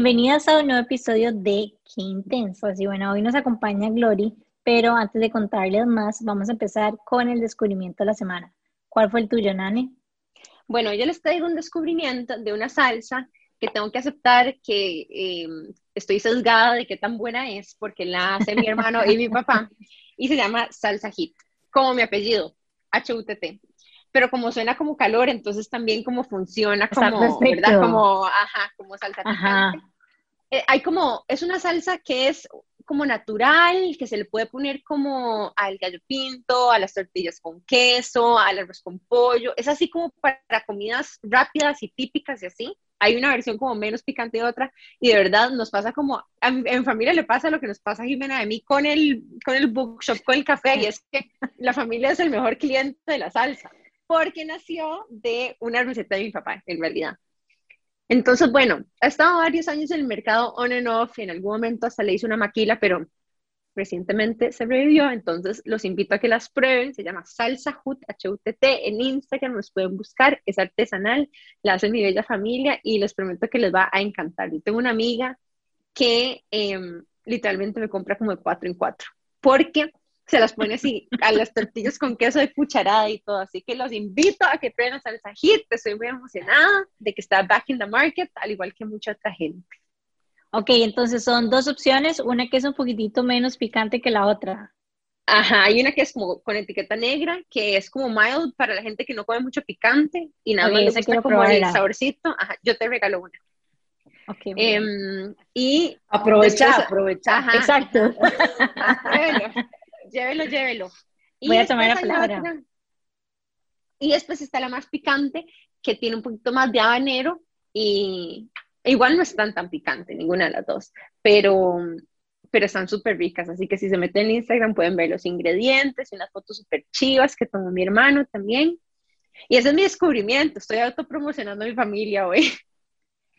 Bienvenidas a un nuevo episodio de Qué Intenso. Y bueno, hoy nos acompaña Glory, pero antes de contarles más, vamos a empezar con el descubrimiento de la semana. ¿Cuál fue el tuyo, Nani? Bueno, yo les traigo un descubrimiento de una salsa que tengo que aceptar que em, estoy sesgada de qué tan buena es porque la hace mi hermano y mi papá y se llama salsa hit, como mi apellido, H-U-T-T. Pero como suena como calor, entonces también como funciona como, ¿verdad? Como, ajá, como salsa ajá. Eh, hay como, es una salsa que es como natural, que se le puede poner como al gallo pinto, a las tortillas con queso, al arroz con pollo. Es así como para comidas rápidas y típicas y así. Hay una versión como menos picante y otra. Y de verdad nos pasa como, en, familia le pasa lo que nos pasa a Jimena de mí con el, con el bookshop, con el café, y es que la familia es el mejor cliente de la salsa, porque nació de una receta de mi papá, en realidad. Entonces, bueno, ha estado varios años en el mercado on and off, en algún momento hasta le hice una maquila, pero recientemente se revivió, entonces los invito a que las prueben, se llama Salsa Hut, H-U-T-T, en Instagram nos pueden buscar, es artesanal, la hace mi bella familia y les prometo que les va a encantar. Yo tengo una amiga que em, literalmente me compra como de cuatro en cuatro, porque se las pone así a las tortillas con queso de cucharada y todo. Así que los invito a que prueben salsa hit. Estoy muy emocionada de que está back in the market, al igual que mucha otra gente. Ok, entonces son dos opciones, una que es un poquitito menos picante que la otra. Ajá, hay una que es como con etiqueta negra, que es como mild para la gente que no come mucho picante y nada más le gusta como el saborcito. Ajá, yo te regalo una. Okay, eh, y aprovecha, aprovecha. Exacto. llévelo, llévelo. Y Voy a tomar la palabra. y después está la más picante, que tiene un poquito más de habanero y igual no están tan picante ninguna de las dos, pero, pero están súper ricas. Así que si se meten en Instagram pueden ver los ingredientes y unas fotos súper chivas que tomó mi hermano también. Y ese es mi descubrimiento. Estoy autopromocionando a mi familia hoy.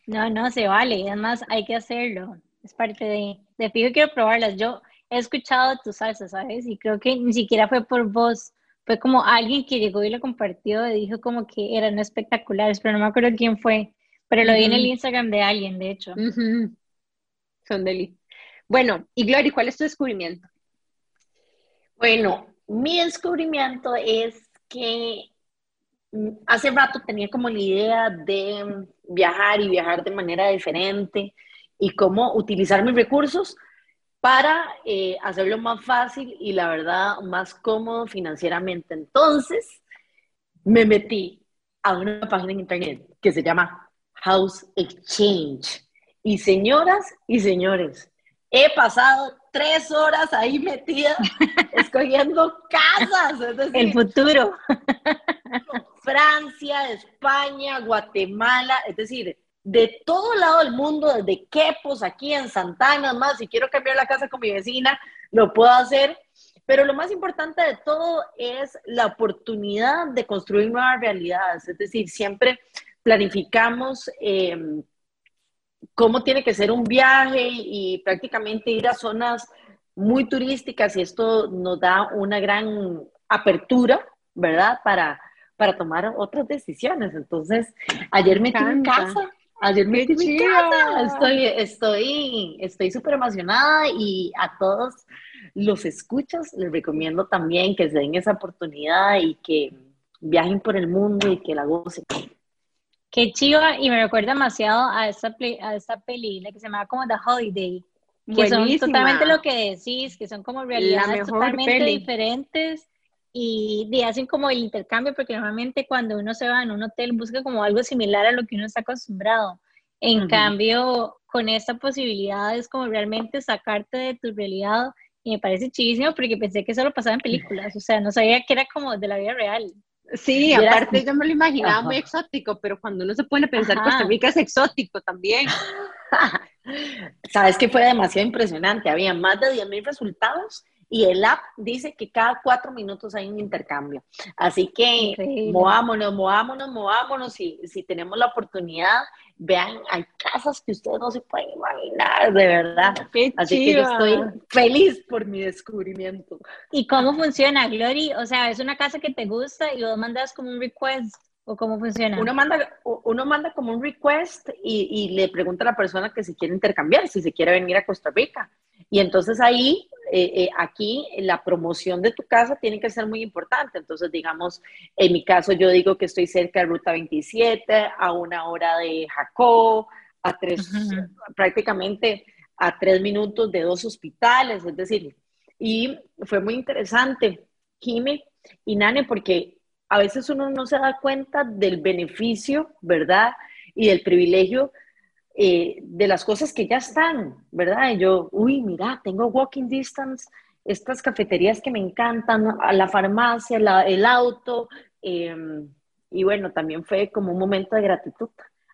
No, no, se vale. Además, hay que hacerlo. Es parte de, de fijo quiero probarlas. Yo he escuchado tu salsa, ¿sabes? Y creo que ni siquiera fue por vos, fue como alguien que llegó y lo compartió y dijo como que eran espectaculares, pero no me acuerdo quién fue, pero lo vi en el Instagram de alguien, de hecho. Son deli. Bueno, y Glory, ¿cuál es tu descubrimiento? Bueno, mi descubrimiento es que hace rato tenía como la idea de viajar y viajar de manera diferente y cómo utilizar mis recursos para eh, hacerlo más fácil y la verdad más cómodo financieramente. Entonces, me metí a una página en internet que se llama House Exchange. Y señoras y señores, he pasado tres horas ahí metida escogiendo casas. El futuro. Francia, España, Guatemala, es decir, de todo lado del mundo, desde Quepos, aquí en Santana, más, si quiero cambiar la casa con mi vecina, lo puedo hacer. Pero lo más importante de todo es la oportunidad de construir nuevas realidades. Es decir, siempre planificamos em, cómo tiene que ser un viaje y prácticamente ir a zonas muy turísticas y esto nos da una gran apertura, ¿verdad? Para, para tomar otras decisiones. Entonces, ayer me en casa Ayer me mi casa. Estoy, estoy, estoy súper emocionada y a todos los escuchas les recomiendo también que se den esa oportunidad y que viajen por el mundo y que la gocen. Qué chiva y me recuerda demasiado a esta, a esta película que se llama como The Holiday. Que son totalmente lo que decís, que son como realidades totalmente diferentes y, hacen como el intercambio, porque normalmente cuando uno se va en un hotel busca como algo similar a lo que uno está acostumbrado. En cambio, con esta posibilidad es como realmente sacarte de tu realidad y me parece chivísimo porque pensé que solo pasaba en películas, o sea, no sabía que era como de la vida real. Sí, aparte yo me lo imaginaba muy exótico, pero cuando uno se pone a pensar, Costa Rica es exótico también. Sabes que fue demasiado impresionante, había más de 10.000 resultados y el app dice que cada cuatro minutos hay un intercambio. Así que movámonos, movámonos, movámonos. Si, si tenemos la oportunidad, vean, hay casas que ustedes no se pueden imaginar, de verdad. Así que yo estoy feliz por mi descubrimiento. ¿Y cómo funciona, Glory? O sea, es una casa que te gusta y vos mandas como un request ¿O cómo funciona? Uno manda, uno manda como un request y, y, le pregunta a la persona que si quiere intercambiar, si se quiere venir a Costa Rica. Y entonces ahí, eh, eh, aquí, la promoción de tu casa tiene que ser muy importante. Entonces, digamos, en mi caso yo digo que estoy cerca de Ruta 27, a una hora de Jacó, a tres, prácticamente a tres minutos de dos hospitales, es decir, y fue muy interesante, Jimmy y Nane, porque a veces uno no se da cuenta del beneficio, ¿verdad? Y del privilegio eh, de las cosas que ya están, ¿verdad? Y yo, uy, mira, tengo walking distance, estas cafeterías que me encantan, la farmacia, el auto, em, y bueno, también fue como un momento de gratitud.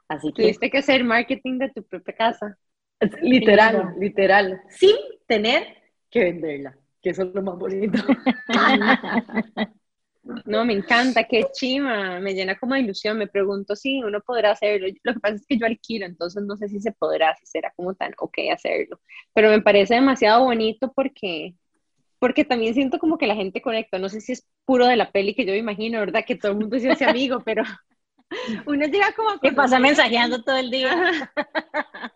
Así que... Tuviste que hacer marketing de tu propia casa. Literal, literal, sin tener que venderla, que eso es lo más bonito. No, me encanta, qué chima, me llena como de ilusión. Me pregunto si uno podrá hacerlo. Lo que pasa es que yo alquilo, entonces no sé si se podrá, si será como tan ok hacerlo. Pero me parece demasiado bonito porque, porque también siento como que la gente conecta. No sé si es puro de la peli que yo me imagino, ¿verdad? Que todo el mundo se hace amigo, pero uno llega como. Que pasa mensajeando todo el día.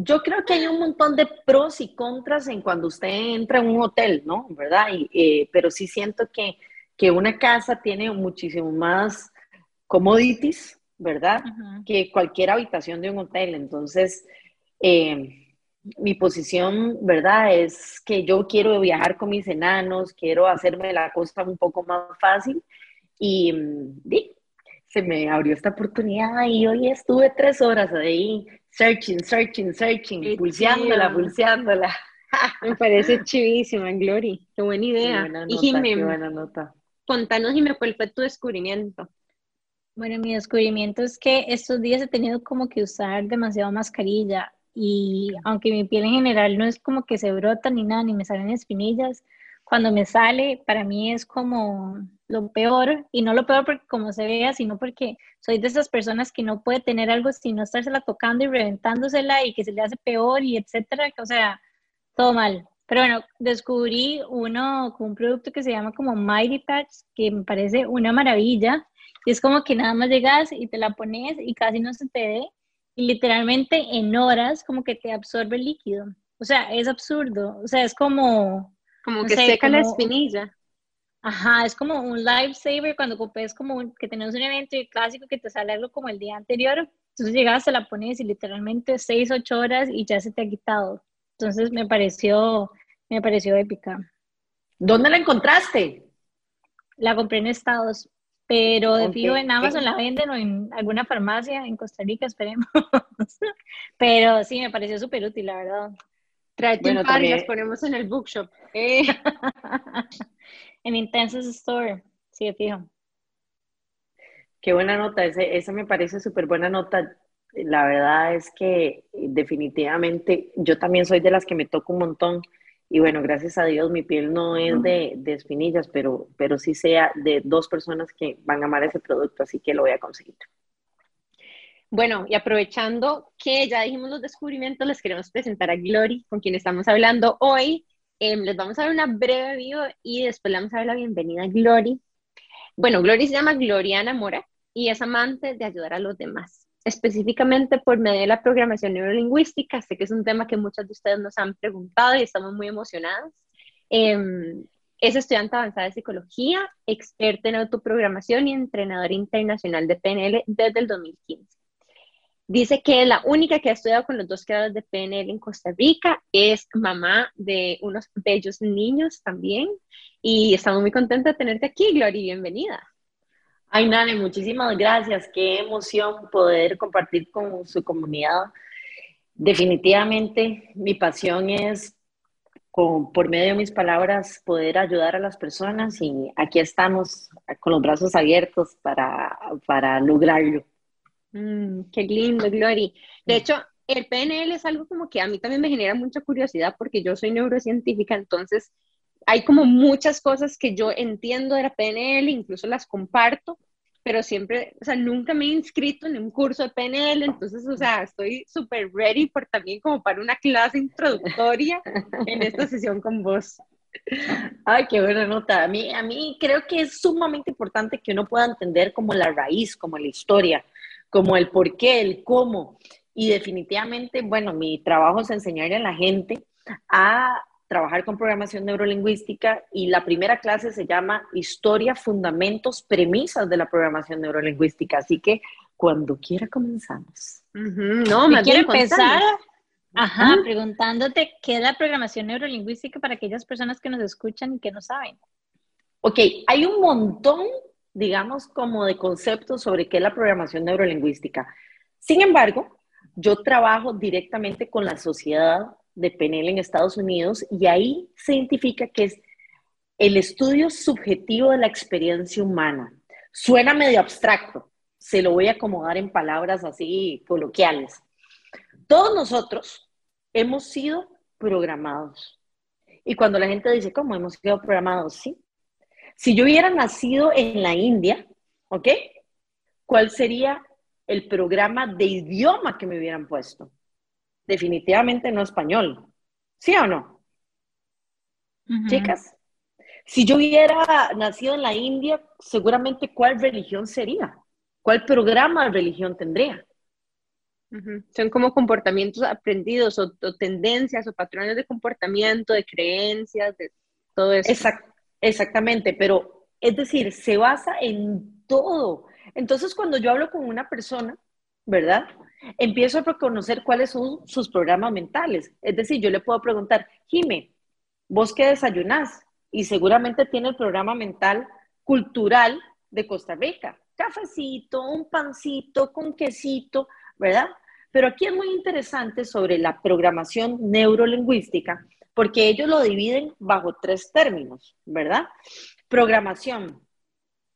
Yo creo que hay un montón de pros y contras en cuando usted entra en un hotel, ¿no? ¿Verdad? Y, eh, pero sí siento que que una casa tiene muchísimo más commodities, ¿verdad? Que cualquier habitación de un hotel. Entonces, eh, mi posición, ¿verdad? Es que yo quiero viajar con mis enanos, quiero hacerme la costa un poco más fácil y, mm, se me abrió esta oportunidad y hoy estuve tres horas ahí searching, searching, searching, pulseándola, pulseándola. Me parece chivísima, Glory. Qué buena idea. y qué buena nota. Contanos, y me fue tu descubrimiento? Bueno, mi descubrimiento es que estos días he tenido como que usar demasiado mascarilla y aunque mi piel en general no es como que se brota ni nada, ni me salen espinillas, cuando me sale, para mí es como lo peor, y no lo peor porque como se vea, sino porque soy de esas personas que no puede tener algo sin estársela tocando y reventándosela y que se le hace peor y etcétera, o sea, todo mal. Pero bueno, descubrí uno con un producto que se llama como Mighty Patch, que me parece una maravilla. Y es como que nada más llegas y te la pones y casi no se te ve. Y literalmente en horas como que te absorbe el líquido. O sea, es absurdo. O sea, es como... Como que seca la espinilla. Ajá, es como un lifesaver cuando compres como que tenés un evento clásico que te sale algo como el día anterior. Entonces llegas, te la pones y literalmente 6, 8 horas y ya se te ha quitado. Entonces me pareció, me pareció épica. ¿Dónde la encontraste? La compré en Estados, pero de fijo en Amazon la venden o en alguna farmacia en Costa Rica, esperemos. pero sí, me pareció súper útil, la verdad. Tráete bueno, un par y las ponemos en el bookshop. Eh. en Intensus Store, sí, de fijo. Qué buena nota, ese, esa me parece súper buena nota la verdad es que definitivamente yo también soy de las que me toco un montón y bueno, gracias a Dios mi piel no es de, de, espinillas, pero, pero sí sea de dos personas que van a amar ese producto, así que lo voy a conseguir. Bueno, y aprovechando que ya dijimos los descubrimientos, les queremos presentar a Glory, con quien estamos hablando hoy. Em, les vamos a dar una breve video y después le vamos a dar la bienvenida a Glory. Bueno, Glory se llama Gloriana Mora y es amante de ayudar a los demás específicamente por medio de la programación neurolingüística. Sé que es un tema que muchas de ustedes nos han preguntado y estamos muy emocionadas. Em, es estudiante avanzada de psicología, experta en autoprogramación y entrenadora internacional de PNL desde el 2015. Dice que es la única que ha estudiado con los dos grados de PNL en Costa Rica, es mamá de unos bellos niños también y estamos muy contentos de tenerte aquí, Gloria, bienvenida. Ay, Nane, muchísimas gracias. Qué emoción poder compartir con su comunidad. Definitivamente mi pasión es, por medio de mis palabras, poder ayudar a las personas y aquí estamos con los brazos abiertos para, para lograrlo. Mm, qué lindo, Glory. De hecho, el PNL es algo como que a mí también me genera mucha curiosidad porque yo soy neurocientífica, entonces hay como muchas cosas que yo entiendo de la PNL, incluso las comparto, pero siempre, o sea, nunca me he inscrito en un curso de PNL, entonces, o sea, estoy súper ready por también como para una clase introductoria en esta sesión con vos. Ay, qué buena nota. A mí, a mí creo que es sumamente importante que uno pueda entender como la raíz, como la historia, como el por qué, el cómo. Y definitivamente, bueno, mi trabajo es enseñarle a la gente a trabajar con programación neurolingüística y la primera clase se llama Historia, Fundamentos, Premisas de la Programación Neurolingüística. Así que cuando quiera comenzamos. No, me quiero empezar Ajá, preguntándote qué es la programación neurolingüística para aquellas personas que nos escuchan y que no saben. Ok, hay un montón, digamos, como de conceptos sobre qué es la programación neurolingüística. Sin embargo, yo trabajo directamente con la sociedad de PNL en Estados Unidos y ahí se identifica que es el estudio subjetivo de la experiencia humana. Suena medio abstracto, se lo voy a acomodar en palabras así coloquiales. Todos nosotros hemos sido programados. Y cuando la gente dice, ¿cómo hemos sido programados? Sí. Si yo hubiera nacido en la India, ¿ok? ¿Cuál sería el programa de idioma que me hubieran puesto? Definitivamente no español. ¿Sí o no? Chicas, si yo hubiera nacido en la India, seguramente cuál religión sería, cuál programa de religión tendría. Son como comportamientos aprendidos o, tendencias o patrones de comportamiento, de creencias, de todo eso. exactamente, pero es decir, se basa en todo. Entonces, cuando yo hablo con una persona, ¿verdad? Empiezo a reconocer cuáles son sus programas mentales. Es decir, yo le puedo preguntar, Jime, ¿vos qué desayunás? Y seguramente tiene el programa mental cultural de Costa Rica. Cafecito, un pancito con quesito, ¿verdad? Pero aquí es muy interesante sobre la programación neurolingüística, porque ellos lo dividen bajo tres términos, ¿verdad? Programación,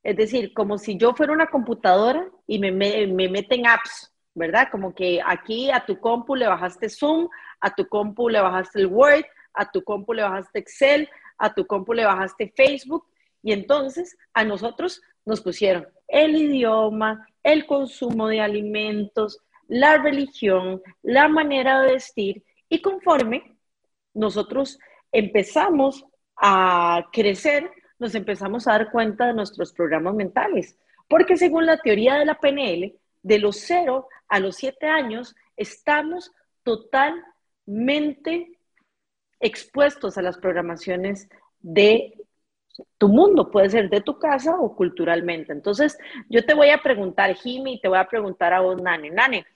es decir, como si yo fuera una computadora y me, me, meten apps, ¿verdad? Como que aquí a tu compu le bajaste Zoom, a tu compu le bajaste el Word, a tu compu le bajaste Excel, a tu compu le bajaste Facebook, y entonces a nosotros nos pusieron el idioma, el consumo de alimentos, la religión, la manera de vestir y conforme nosotros empezamos a crecer, nos empezamos a dar cuenta de nuestros programas mentales. Porque según la teoría de la PNL, de los 0 a los 7 años estamos totalmente expuestos a las programaciones de tu mundo, puede ser de tu casa o culturalmente. Entonces, yo te voy a preguntar, Jimmy, y te voy a preguntar a vos, Nane. Nane,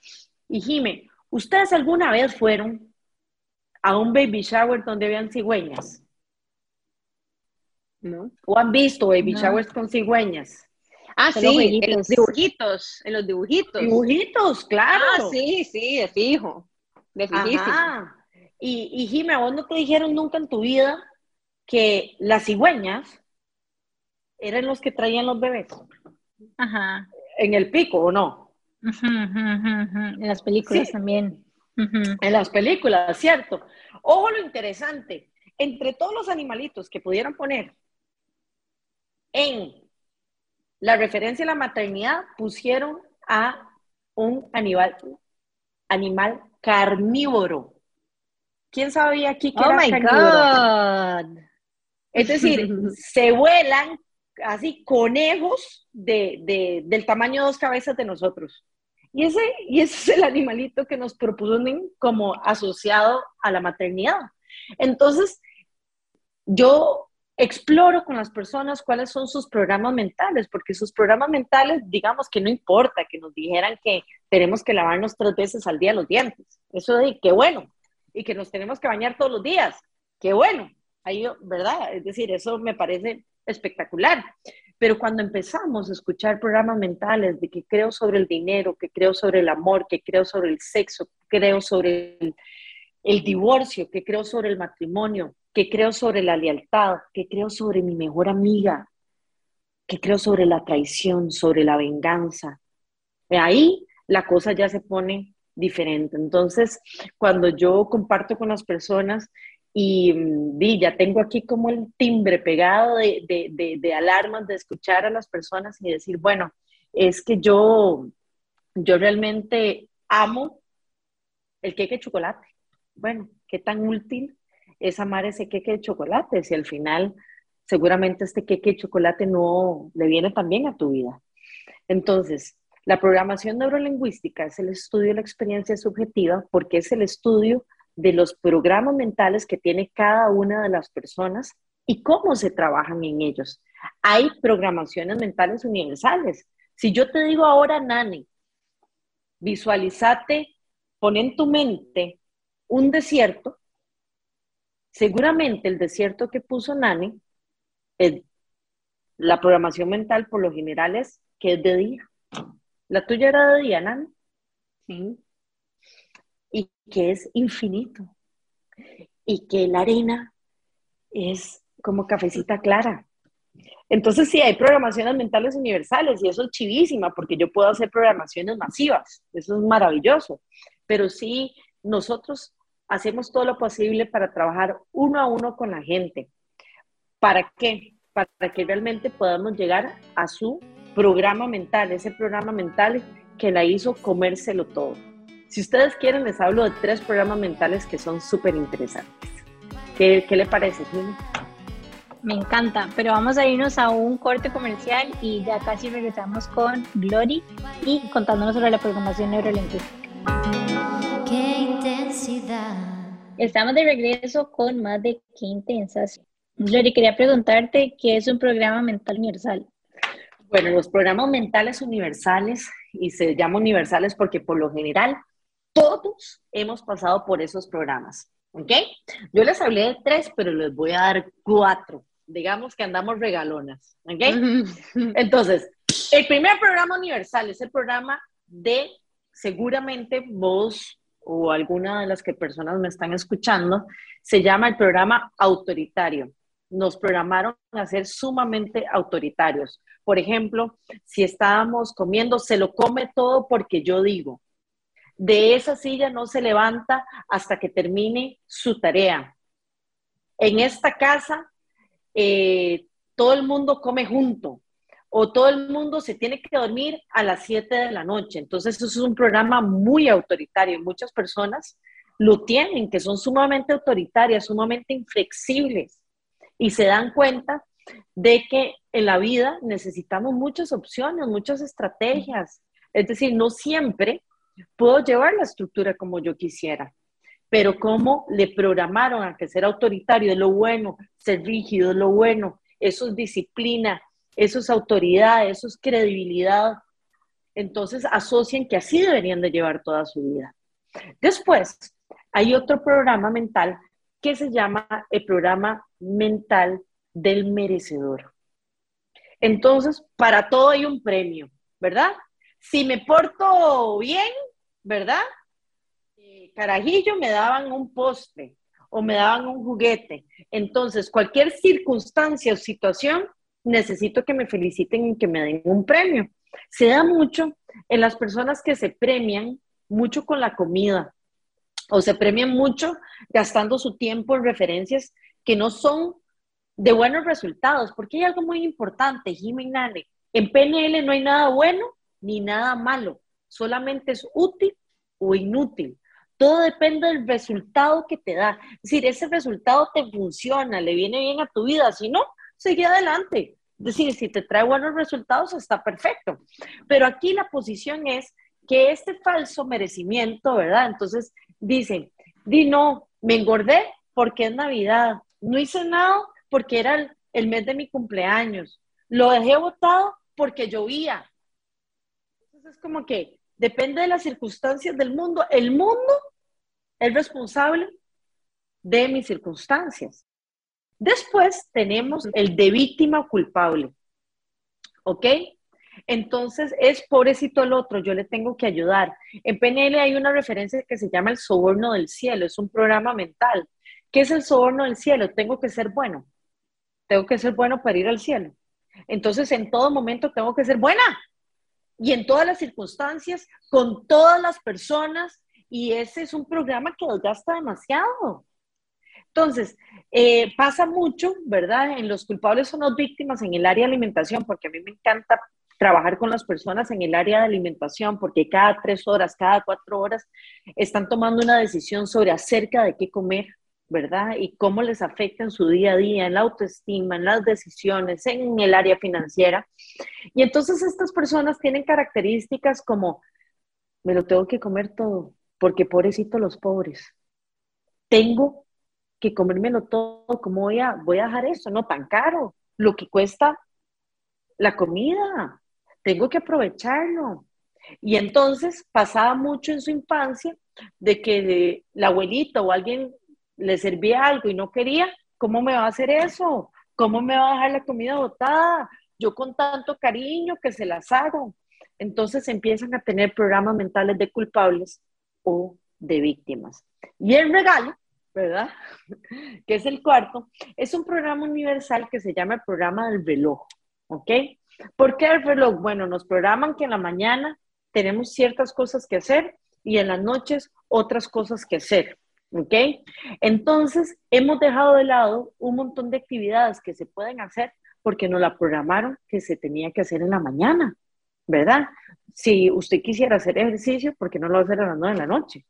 y Jimmy, ¿ustedes alguna vez fueron a un baby shower donde habían cigüeñas? ¿No? ¿O han visto baby showers con cigüeñas? Ah, sí, en los dibujitos, en los dibujitos. Dibujitos, claro. Ah, sí, sí, de fijo, de fijísimo. Y, y Jimmy, ¿a vos no te dijeron nunca en tu vida que las cigüeñas eran los que traían los bebés. Ajá. En el pico, ¿o no? En las películas también. En las películas, cierto. Ojo lo interesante, entre todos los animalitos que pudieran poner en la referencia a la maternidad, pusieron a un animal, animal carnívoro. ¿Quién sabía aquí que oh my God. Es decir, se vuelan así conejos de, del tamaño de dos cabezas de nosotros. Y ese, y ese es el animalito que nos proponen como asociado a la maternidad. Entonces, yo exploro con las personas cuáles son sus programas mentales, porque sus programas mentales, digamos que no importa que nos dijeran que tenemos que lavarnos tres veces al día los dientes. Eso de qué bueno. Y que nos tenemos que bañar todos los días. Qué bueno. Ahí, ¿verdad? Es decir, eso me parece espectacular. Pero cuando empezamos a escuchar programas mentales de que creo sobre el dinero, que creo sobre el amor, que creo sobre el sexo, que creo sobre el, divorcio, que creo sobre el matrimonio, que creo sobre la lealtad, que creo sobre mi mejor amiga, que creo sobre la traición, sobre la venganza. Ahí la cosa ya se pone diferente. Entonces, cuando yo comparto con las personas y vi, ya tengo aquí como el timbre pegado de, de, de, alarmas, de escuchar a las personas y decir, bueno, es que yo, yo realmente amo el queque chocolate. Bueno, qué tan útil es amar ese queque de chocolate, si al final seguramente este queque de chocolate no le viene también a tu vida. Entonces, la programación neurolingüística es el estudio de la experiencia subjetiva porque es el estudio de los programas mentales que tiene cada una de las personas y cómo se trabajan en ellos. Hay programaciones mentales universales. Si yo te digo ahora, Nani, visualizate, pon en tu mente un desierto, seguramente el desierto que puso Nani, la programación mental por lo general es que es de día. La tuya era de día, Nani. Sí. Y que es infinito. Y que la arena es como cafecita clara. Entonces sí, hay programaciones mentales universales y eso es chivísima porque yo puedo hacer programaciones masivas, eso es maravilloso, pero sí, nosotros hacemos todo lo posible para trabajar uno a uno con la gente. ¿Para qué? Para que realmente podamos llegar a su programa mental, ese programa mental que la hizo comérselo todo. Si ustedes quieren, les hablo de tres programas mentales que son súper interesantes. ¿Qué, ¿Qué, le parece, Jimmy? Me encanta, pero vamos a irnos a un corte comercial y ya casi regresamos con Glory y contándonos sobre la programación neurolingüística. Estamos de regreso con más de Qué Intensas. Glory, quería preguntarte qué es un programa mental universal. Bueno, los programas mentales universales, y se llaman universales porque por lo general todos hemos pasado por esos programas. ¿Ok? Yo les hablé de tres, pero les voy a dar cuatro. Digamos que andamos regalonas. ¿Ok? Entonces, el primer programa universal es el programa de, seguramente vos o alguna de las que personas me están escuchando, se llama el programa autoritario. Nos programaron a ser sumamente autoritarios. Por ejemplo, si estábamos comiendo, se lo come todo porque yo digo de esa silla no se levanta hasta que termine su tarea. En esta casa, eh, todo el mundo come junto o todo el mundo se tiene que dormir a las 7 de la noche. Entonces, eso es un programa muy autoritario. Muchas personas lo tienen, que son sumamente autoritarias, sumamente inflexibles y se dan cuenta de que en la vida necesitamos muchas opciones, muchas estrategias. Es decir, no siempre puedo llevar la estructura como yo quisiera, pero como le programaron a que ser autoritario es lo bueno, ser rígido es lo bueno, eso es disciplina, eso es autoridad, eso es credibilidad. Entonces asocian que así deberían de llevar toda su vida. Después, hay otro programa mental que se llama el programa mental del merecedor. Entonces, para todo hay un premio, ¿verdad? Si me porto bien, ¿verdad? Carajillo me daban un postre o me daban un juguete. Entonces, cualquier circunstancia o situación, necesito que me feliciten y que me den un premio. Se da mucho en las personas que se premian mucho con la comida o se premian mucho gastando su tiempo en referencias que no son de buenos resultados, porque hay algo muy importante, Jiménez, en PNL no hay nada bueno ni nada malo, solamente es útil o inútil. Todo depende del resultado que te da. Es decir, ese resultado te funciona, le viene bien a tu vida, si no, sigue adelante. Es decir, si te trae buenos resultados, está perfecto. Pero aquí la posición es que este falso merecimiento, ¿verdad? Entonces dicen, di no, me engordé porque es Navidad, no hice nada porque era el, el mes de mi cumpleaños, lo dejé botado porque llovía, es como que depende de las circunstancias del mundo. El mundo es responsable de mis circunstancias. Después tenemos el de víctima o culpable. ¿Ok? Entonces es pobrecito el otro, yo le tengo que ayudar. En PNL hay una referencia que se llama el soborno del cielo, es un programa mental. ¿Qué es el soborno del cielo? Tengo que ser bueno. Tengo que ser bueno para ir al cielo. Entonces en todo momento tengo que ser buena y en todas las circunstancias, con todas las personas, y ese es un programa que desgasta demasiado. Entonces, eh, pasa mucho, ¿verdad? En los culpables son las víctimas en el área de alimentación, porque a mí me encanta trabajar con las personas en el área de alimentación, porque cada tres horas, cada cuatro horas, están tomando una decisión sobre acerca de qué comer. ¿verdad? Y cómo les afecta en su día a día, en la autoestima, en las decisiones, en el área financiera. Y entonces estas personas tienen características como, me lo tengo que comer todo, porque pobrecito los pobres. Tengo que comérmelo todo, ¿cómo voy a, voy a dejar eso? No tan caro, lo que cuesta la comida, tengo que aprovecharlo. Y entonces pasaba mucho en su infancia de que la abuelita o alguien le servía algo y no quería, ¿cómo me va a hacer eso? ¿Cómo me va a dejar la comida botada? Yo con tanto cariño que se las hago. Entonces empiezan a tener programas mentales de culpables o de víctimas. Y el regalo, ¿verdad? que es el cuarto, es un programa universal que se llama el programa del reloj, ¿ok? ¿Por qué el reloj? Bueno, nos programan que en la mañana tenemos ciertas cosas que hacer y en las noches otras cosas que hacer. ¿Ok? Entonces, hemos dejado de lado un montón de actividades que se pueden hacer porque nos la programaron que se tenía que hacer en la mañana, ¿verdad? Si usted quisiera hacer ejercicio, ¿por qué no lo va a hacer a las nueve de la noche?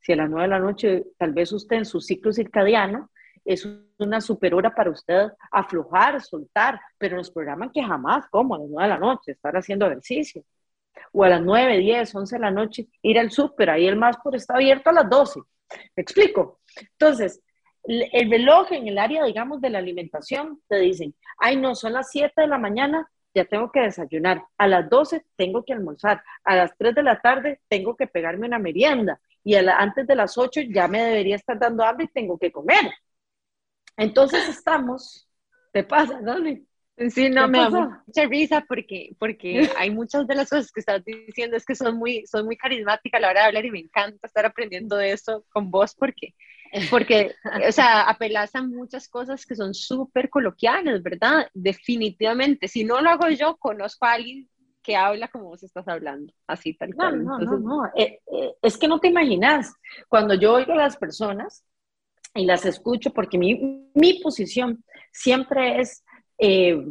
Si a las nueve de la noche, tal vez usted en su ciclo circadiano es una super hora para usted aflojar, soltar, pero nos programan que jamás, como a las nueve de la noche, estar haciendo ejercicio. O a las nueve, diez, once de la noche, ir al súper, ahí el más por está abierto a las doce. ¿Me explico? Entonces, el reloj en el área, digamos, de la alimentación, te dicen, ay, no, son las 7 de la mañana, ya tengo que desayunar, a las 12 tengo que almorzar, a las 3 de la tarde tengo que pegarme una merienda y antes de las 8 ya me debería estar dando hambre y tengo que comer. Entonces estamos, ¿te pasa, Dani? Sí, no, me da mucha risa porque, porque hay muchas de las cosas que estás diciendo es que son muy, son muy carismática a la hora de hablar y me encanta estar aprendiendo de eso con vos porque, porque o sea, apelas a muchas cosas que son súper coloquiales, ¿verdad? Definitivamente. Si no lo hago yo, conozco a alguien que habla como vos estás hablando, así tal cual. No, no, no, eh, eh, es que no te imaginas, cuando yo oigo a las personas y las escucho, porque mi, mi posición siempre es eh,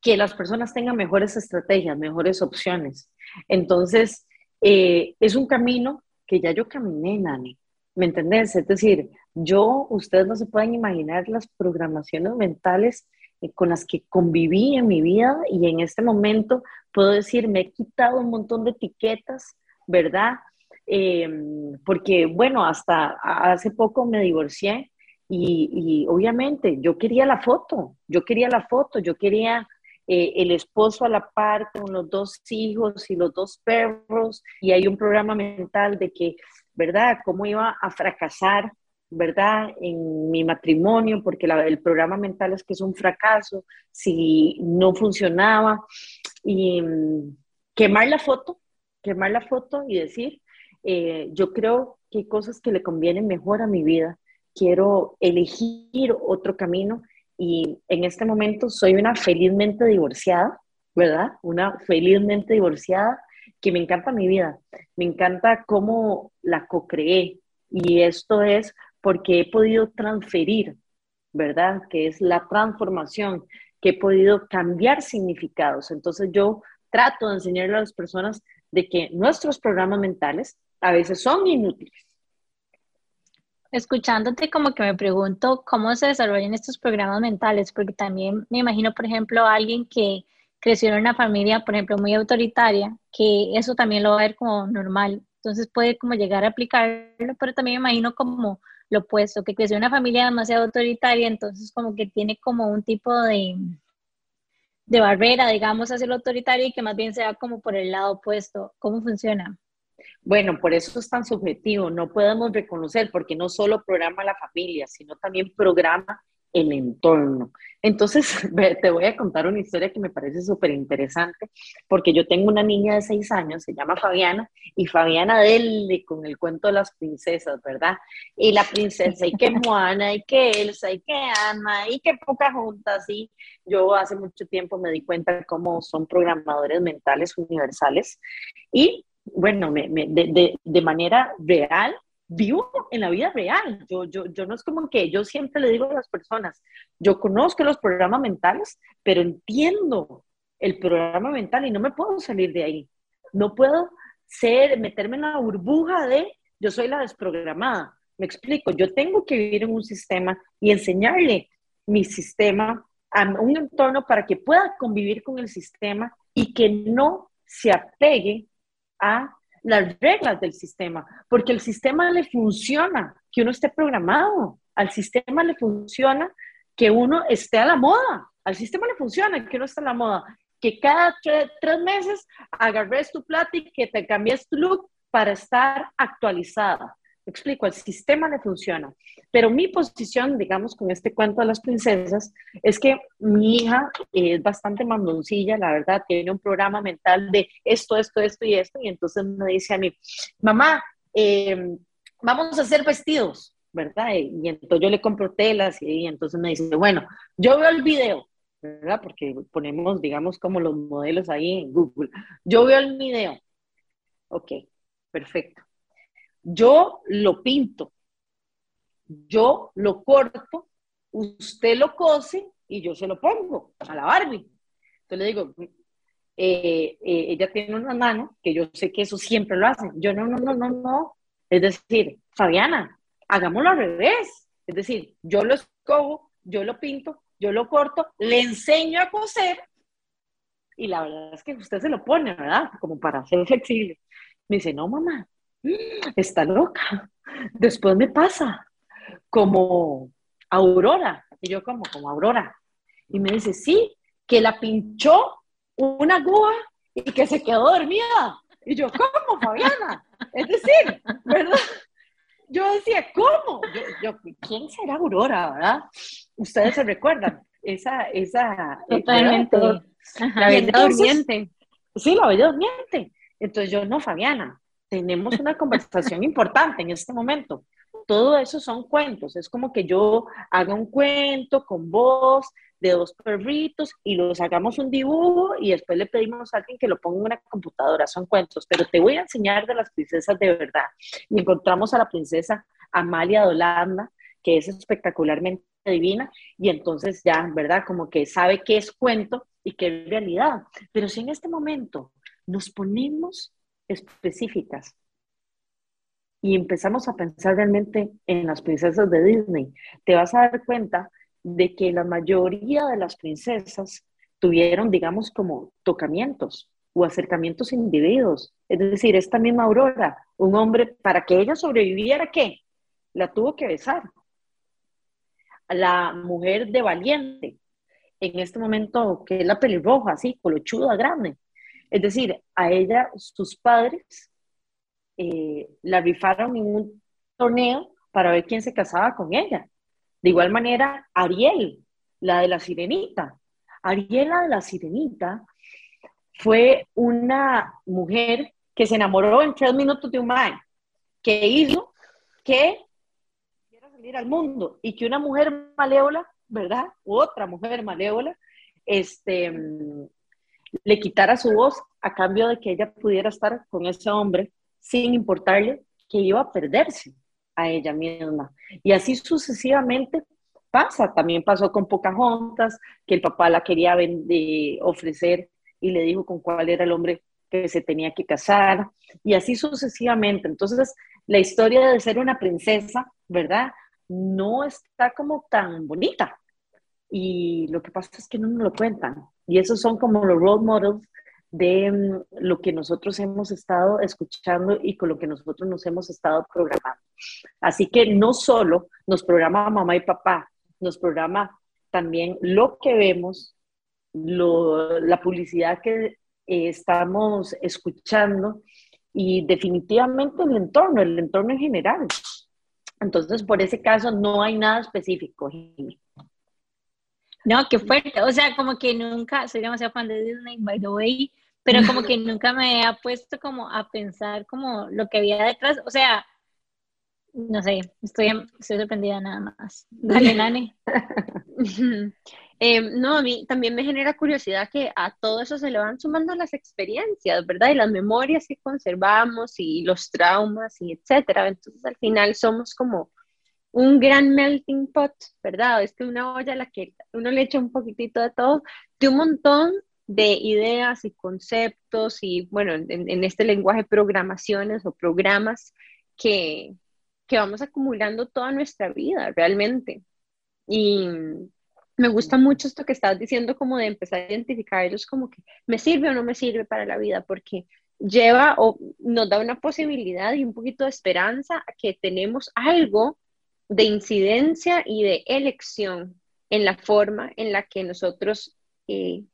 que las personas tengan mejores estrategias, mejores opciones. Entonces, es un camino que ya yo caminé, Nani. ¿Me entendés? Es decir, yo, ustedes no se pueden imaginar las programaciones mentales con las que conviví en mi vida y en este momento puedo decir, me he quitado un montón de etiquetas, ¿verdad? porque, bueno, hasta hace poco me divorcié y, obviamente yo quería la foto, yo quería la foto, yo quería eh, el esposo a la par con los dos hijos y los dos perros, y hay un programa mental de que, ¿verdad?, cómo iba a fracasar, ¿verdad?, en mi matrimonio, porque el programa mental es que es un fracaso, si no funcionaba, y mm, quemar la foto, quemar la foto y decir, eh, yo creo que hay cosas que le convienen mejor a mi vida quiero elegir otro camino y en este momento soy una felizmente divorciada, ¿verdad? Una felizmente divorciada que me encanta mi vida, me encanta cómo la co-creé y esto es porque he podido transferir, ¿verdad? Que es la transformación, que he podido cambiar significados. Entonces yo trato de enseñarle a las personas de que nuestros programas mentales a veces son inútiles, escuchándote como que me pregunto cómo se desarrollan estos programas mentales, porque también me imagino, por ejemplo, alguien que creció en una familia, por ejemplo, muy autoritaria, que eso también lo va a ver como normal. Entonces puede como llegar a aplicarlo, pero también me imagino como lo opuesto, que creció una familia demasiado autoritaria, entonces como que tiene como un tipo de, de barrera, digamos, hacia lo autoritario y que más bien sea como por el lado opuesto. ¿Cómo funciona? Bueno, por eso es tan subjetivo, no podemos reconocer, porque no solo programa la familia, sino también programa el entorno. Entonces, te voy a contar una historia que me parece súper interesante, porque yo tengo una niña de seis años, se llama Fabiana, y Fabiana dele con el cuento de las princesas, ¿verdad? Y la princesa, y que Moana, y que Elsa, y que Anna, y que Pocahontas, y yo hace mucho tiempo me di cuenta de cómo son programadores mentales universales, y bueno, me, de, de, manera real, vivo en la vida real. Yo, yo, yo no es como que yo siempre le digo a las personas, yo conozco los programas mentales, pero entiendo el programa mental y no me puedo salir de ahí. No puedo ser, meterme en la burbuja de yo soy la desprogramada. Me explico, yo tengo que vivir en un sistema y enseñarle mi sistema a un entorno para que pueda convivir con el sistema y que no se apegue a las reglas del sistema, porque el sistema le funciona que uno esté programado, al sistema le funciona que uno esté a la moda, al sistema le funciona que uno esté a la moda, que cada tres, meses agarres tu plata y que te cambies tu look para estar actualizada. Explico, el sistema le funciona. Pero mi posición, digamos, con este cuento de las princesas, es que mi hija es bastante mandoncilla, la verdad, tiene un programa mental de esto, esto, esto y esto, y entonces me dice a mí, mamá, em, vamos a hacer vestidos, ¿verdad? Y, entonces yo le compro telas y, entonces me dice, bueno, yo veo el video, ¿verdad? Porque ponemos, digamos, como los modelos ahí en Google. Yo veo el video. Ok, perfecto. Yo lo pinto, yo lo corto, usted lo cose y yo se lo pongo a la Barbie. Entonces le digo, eh, eh, ella tiene una mano, que yo sé que eso siempre lo hacen. Yo no, no, no, no, no. Es decir, Fabiana, hagámoslo al revés. Es decir, yo lo escojo, yo lo pinto, yo lo corto, le enseño a coser y la verdad es que usted se lo pone, ¿verdad? Como para ser flexible. Me dice, no, mamá, está loca. Después me pasa como Aurora. Y yo como, como Aurora. Y me dice, sí, que la pinchó una aguja y que se quedó dormida. Y yo, ¿cómo, Fabiana? Es decir, ¿verdad? Yo decía, ¿cómo? Yo, ¿quién será Aurora, verdad? Ustedes se recuerdan, esa, esa. Eh, Totalmente. La bella durmiente. Sí, la bella durmiente. Entonces yo, no, Fabiana, tenemos una conversación importante en este momento. Todo eso son cuentos. Es como que yo haga un cuento con voz de dos perritos y los hagamos un dibujo y después le pedimos a alguien que lo ponga en una computadora. Son cuentos, pero te voy a enseñar de las princesas de verdad. Y encontramos a la princesa Amalia de Holanda, que es espectacularmente divina y entonces ya, ¿verdad? Como que sabe qué es cuento y qué es realidad. Pero si en este momento nos ponemos específicas y empezamos a pensar realmente en las princesas de Disney, te vas a dar cuenta de que la mayoría de las princesas tuvieron, digamos, como tocamientos o acercamientos individuos. Es decir, esta misma Aurora, un hombre, para que ella sobreviviera, ¿qué? La tuvo que besar. La mujer de Valiente, en este momento, que es la pelirroja, así, colochuda, grande, es decir, a ella sus padres eh, la rifaron en un torneo para ver quién se casaba con ella. De igual manera, Ariel, la de la sirenita. Ariela de la sirenita fue una mujer que se enamoró en tres minutos de un man, que hizo que quiera salir al mundo y que una mujer malévola, ¿verdad? Otra mujer malévola, este, le quitara su voz a cambio de que ella pudiera estar con ese hombre sin importarle que iba a perderse a ella misma. Y así sucesivamente pasa. También pasó con Pocahontas, que el papá la quería ofrecer y le dijo con cuál era el hombre que se tenía que casar, y así sucesivamente. Entonces, la historia de ser una princesa, ¿verdad? No está como tan bonita. Y lo que pasa es que no nos lo cuentan. Y esos son como los role models de mm, lo que nosotros hemos estado escuchando y con lo que nosotros nos hemos estado programando. Así que no solo nos programa mamá y papá, nos programa también lo que vemos, la publicidad que eh, estamos escuchando y definitivamente el entorno, el entorno en general. Entonces, por ese caso, no hay nada específico. No, qué fuerte. O sea, como que nunca, soy demasiado fan de Disney, by the way, pero como que nunca me ha puesto como a pensar como lo que había detrás. O sea, no sé, estoy, estoy sorprendida nada más. Dale, Nani. Eh, no, a mí también me genera curiosidad que a todo eso se le van sumando las experiencias, ¿verdad? Y las memorias que conservamos y los traumas y etcétera. Entonces al final somos como un gran melting pot, ¿verdad? Es que una olla a la que uno le echa un poquitito de todo, de un montón de ideas y conceptos y, bueno, en, este lenguaje, programaciones o programas que, que vamos acumulando toda nuestra vida realmente. Y me gusta mucho esto que estás diciendo, como de empezar a identificarlos como que me sirve o no me sirve para la vida, porque lleva o nos da una posibilidad y un poquito de esperanza a que tenemos algo de incidencia y de elección en la forma en la que nosotros eh,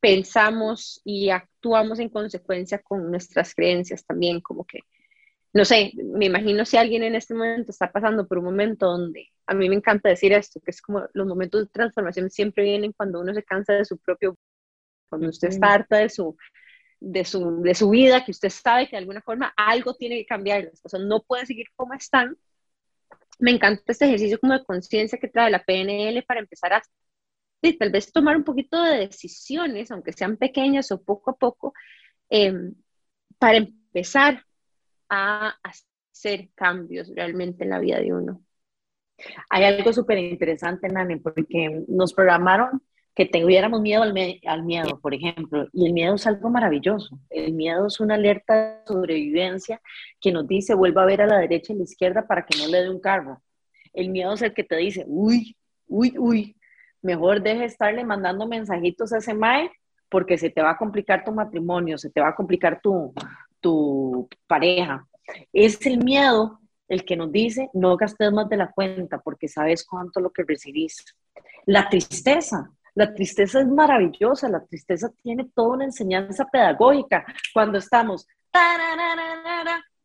pensamos y actuamos en consecuencia con nuestras creencias también, como que, no sé, me imagino si alguien en este momento está pasando por un momento donde, a mí me encanta decir esto, que es como los momentos de transformación siempre vienen cuando uno se cansa de su propio, cuando usted está harta de su, de su, de su vida, que usted sabe que de alguna forma algo tiene que cambiar, las cosas no pueden seguir como están. Me encanta este ejercicio como de conciencia que trae la PNL para empezar a tal vez tomar un poquito de decisiones, aunque sean pequeñas o poco a poco, em, para empezar a hacer cambios realmente en la vida de uno. Hay algo súper interesante, Nani, porque nos programaron que tuviéramos miedo al, al, miedo, por ejemplo, y el miedo es algo maravilloso. El miedo es una alerta de sobrevivencia que nos dice vuelva a ver a la derecha y a la izquierda para que no le dé un carro. El miedo es el que te dice, uy, uy, uy, mejor deje de estarle mandando mensajitos a ese mae porque se te va a complicar tu matrimonio, se te va a complicar tu, tu pareja. Es el miedo el que nos dice no gastes más de la cuenta porque sabes cuánto lo que recibís. La tristeza, la tristeza es maravillosa, la tristeza tiene toda una enseñanza pedagógica. Cuando estamos,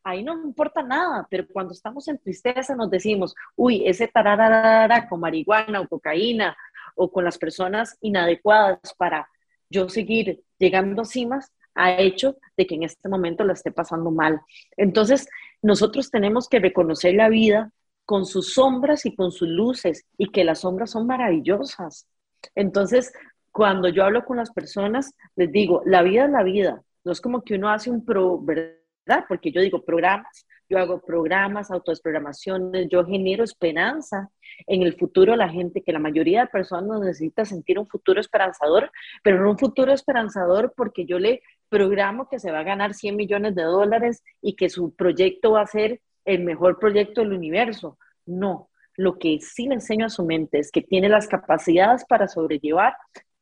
ahí no importa nada, pero cuando estamos en tristeza nos decimos, uy, ese tararara con marihuana o cocaína o con las personas inadecuadas para yo seguir llegando a cimas, ha hecho de que en este momento la esté pasando mal. Entonces, nosotros tenemos que reconocer la vida con sus sombras y con sus luces y que las sombras son maravillosas. Entonces, cuando yo hablo con las personas, les digo, la vida es la vida. No es como que uno hace un pro, ¿verdad? Porque yo digo programas, yo hago programas, autodesprogramaciones, yo genero esperanza en el futuro la gente, que la mayoría de personas necesita sentir un futuro esperanzador, pero no un futuro esperanzador porque yo le programo que se va a ganar 100 millones de dólares y que su proyecto va a ser el mejor proyecto del universo. No, lo que sí le enseño a su mente es que tiene las capacidades para sobrellevar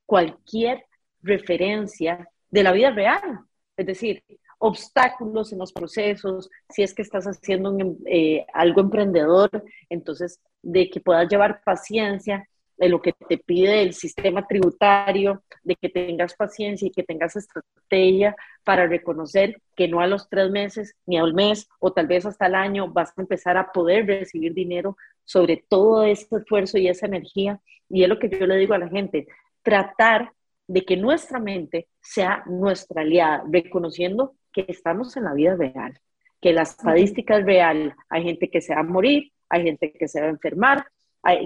cualquier referencia de la vida real. Es decir, obstáculos en los procesos, si es que estás haciendo eh, algo emprendedor, entonces de que puedas llevar paciencia de lo que te pide el sistema tributario, de que tengas paciencia y que tengas estrategia para reconocer que no a los tres meses ni al mes o tal vez hasta el año vas a empezar a poder recibir dinero sobre todo ese esfuerzo y esa energía. Y es lo que yo le digo a la gente, tratar de que nuestra mente sea nuestra aliada, reconociendo que estamos en la vida real, que la estadística es real. Hay gente que se va a morir, hay gente que se va a enfermar,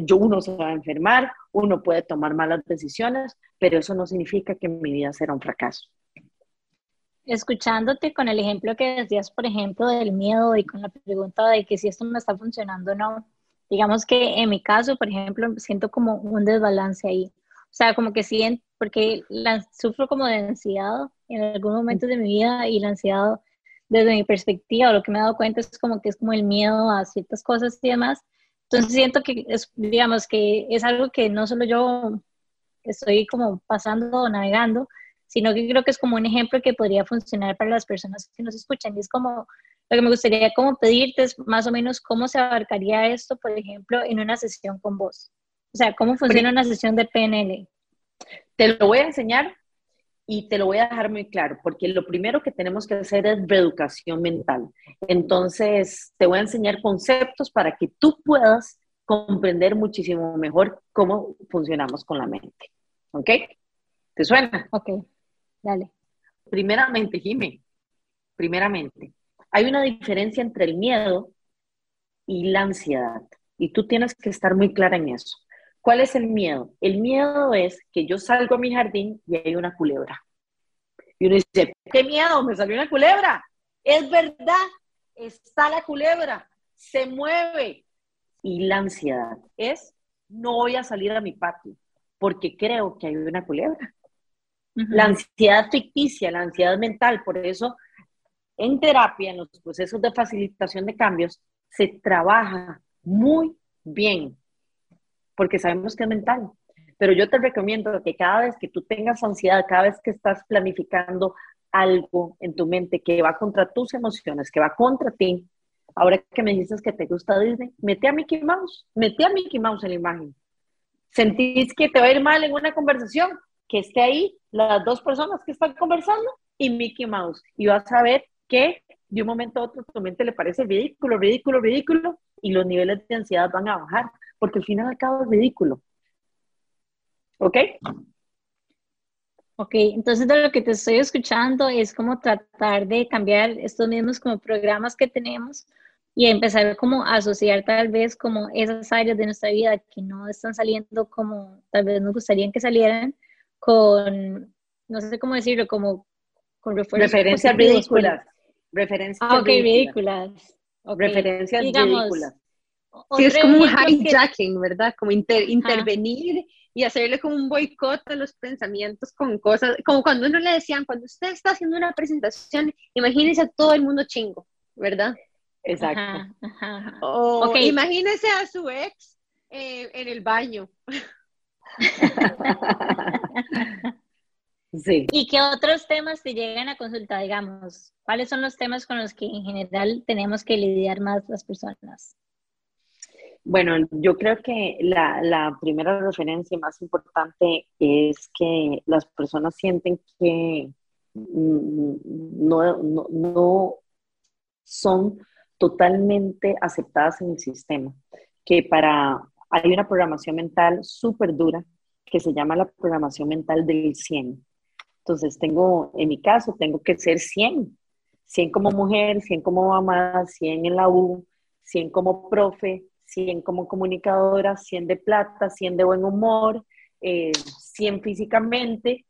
yo, uno se va a enfermar, uno puede tomar malas decisiones, pero eso no significa que mi vida será un fracaso. Escuchándote con el ejemplo que decías, por ejemplo, del miedo y con la pregunta de que si esto me está funcionando o no, digamos que en mi caso, por ejemplo, siento como un desbalance ahí. O sea, como que siento, porque la, sufro como de ansiedad en algunos momentos de mi vida y la ansiedad desde mi perspectiva, lo que me he dado cuenta es como que es como el miedo a ciertas cosas y demás. Entonces siento que es, digamos, que es algo que no solo yo estoy como pasando o navegando, sino que creo que es como un ejemplo que podría funcionar para las personas que nos escuchan. Y es como, lo que me gustaría como pedirte es más o menos cómo se abarcaría esto, por ejemplo, en una sesión con vos. O sea, cómo funciona una sesión de PNL. Te lo voy a enseñar y te lo voy a dejar muy claro, porque lo primero que tenemos que hacer es reeducación mental. Entonces, te voy a enseñar conceptos para que tú puedas comprender muchísimo mejor cómo funcionamos con la mente. ¿Ok? ¿Te suena? Ok, dale. Primeramente, Jimé, primeramente, hay una diferencia entre el miedo y la ansiedad, y tú tienes que estar muy clara en eso. ¿Cuál es el miedo? El miedo es que yo salgo a mi jardín y hay una culebra. Y uno dice, ¿qué miedo? Me salió una culebra. Es verdad, está la culebra, se mueve. Y la ansiedad es, no voy a salir a mi patio porque creo que hay una culebra. La ansiedad ficticia, la ansiedad mental, por eso en terapia, en los procesos de facilitación de cambios, se trabaja muy bien, porque sabemos que es mental. Pero yo te recomiendo que cada vez que tú tengas ansiedad, cada vez que estás planificando algo en tu mente que va contra tus emociones, que va contra ti, ahora que me dices que te gusta Disney, mete a Mickey Mouse, mete a Mickey Mouse en la imagen. ¿Sentís que te va a ir mal en una conversación? Que esté ahí las dos personas que están conversando y Mickey Mouse. Y vas a ver que de un momento a otro tu mente le parece ridículo, ridículo, ridículo y los niveles de ansiedad van a bajar, porque al final al cabo es ridículo. ¿Ok? Ok, entonces de lo que te estoy escuchando es como tratar de cambiar estos mismos como programas que tenemos y empezar como a asociar tal vez como esas áreas de nuestra vida que no están saliendo como tal vez nos gustaría que salieran con, no sé cómo decirlo, como con referencias ridículas. Referencias ah, ridículas. Referencias ridículas. Sí, es como un hijacking, ¿verdad? Como intervenir y hacerle como un boicot a los pensamientos con cosas, como cuando uno le decían, cuando usted está haciendo una presentación, imagínese a todo el mundo chingo, ¿verdad? Exacto. O imagínese a su ex eh, en el baño. sí. ¿Y qué otros temas te llegan a consulta, digamos? ¿Cuáles son los temas con los que en general tenemos que lidiar más las personas? Bueno, yo creo que la, primera referencia más importante es que las personas sienten que no, no, son totalmente aceptadas en el sistema, que para, hay una programación mental súper dura que se llama la programación mental del 100. Entonces, tengo, en mi caso, tengo que ser 100, 100 como mujer, 100 como mamá, 100 en la U, 100 como profe, 100 como comunicadora, 100 de plata, 100 de buen humor, 100 eh, físicamente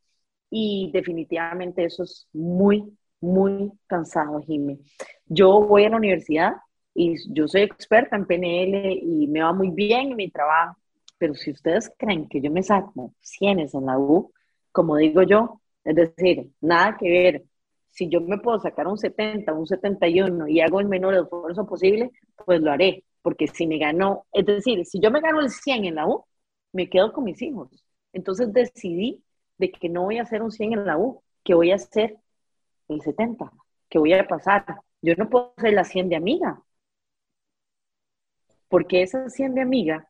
y definitivamente eso es muy, muy cansado, Jimmy. Yo voy a la universidad y yo soy experta en PNL y me va muy bien en mi trabajo, pero si ustedes creen que yo me saco 100 en la U, como digo yo, es decir, nada que ver. Si yo me puedo sacar un 70, un 71 y hago el menor esfuerzo posible, pues lo haré porque si me ganó, es decir, si yo me gano el 100 en la U, me quedo con mis hijos. Entonces decidí de que no voy a hacer un 100 en la U, que voy a hacer el 70, que voy a pasar. Yo no puedo hacer la 100 de amiga, porque esa 100 de amiga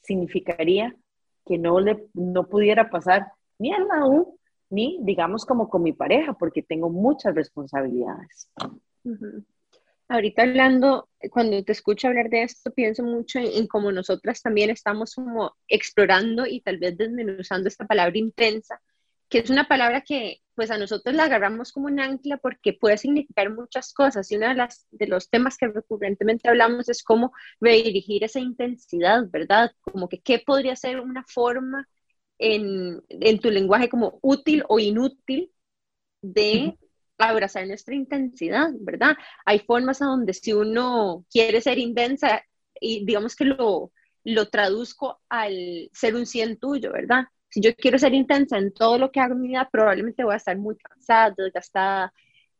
significaría que no, le, no pudiera pasar ni en la U, ni digamos como con mi pareja, porque tengo muchas responsabilidades. Ahorita hablando, cuando te escucho hablar de esto, pienso mucho en, cómo nosotras también estamos como explorando y tal vez desmenuzando esta palabra intensa, que es una palabra que pues a nosotros la agarramos como un ancla porque puede significar muchas cosas y uno de, las, de los temas que recurrentemente hablamos es cómo redirigir esa intensidad, ¿verdad? Como que qué podría ser una forma en, en tu lenguaje como útil o inútil de abrazar nuestra intensidad, ¿verdad? Hay formas a donde si uno quiere ser intensa y digamos que lo, lo traduzco al ser un 100 tuyo, ¿verdad? Si yo quiero ser intensa en todo lo que hago en mi vida, probablemente voy a estar muy cansada, desgastada,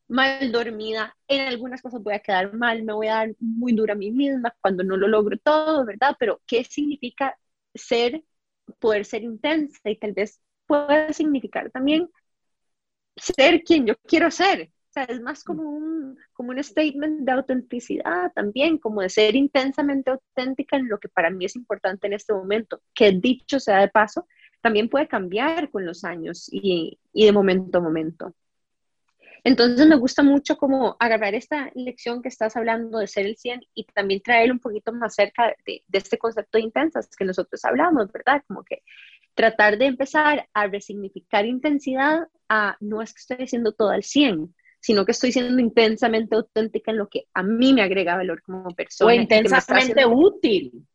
mal dormida, en algunas cosas voy a quedar mal, me voy a dar muy dura a mí misma cuando no lo logro todo, ¿verdad? Pero ¿qué significa ser, poder ser intensa? Y tal vez puede significar también ser quien yo quiero ser. O sea, es más como un, como un statement de autenticidad también, como de ser intensamente auténtica en lo que para mí es importante en este momento, que dicho sea de paso, también puede cambiar con los años y, y de momento a momento. Entonces me gusta mucho como agarrar esta lección que estás hablando de ser el 100 y también traer un poquito más cerca de, de este concepto de intensas que nosotros hablamos, ¿verdad? Como que tratar de empezar a resignificar intensidad a no es que estoy haciendo todo al 100, sino que estoy siendo intensamente auténtica en lo que a mí me agrega valor como persona. O intensamente útil,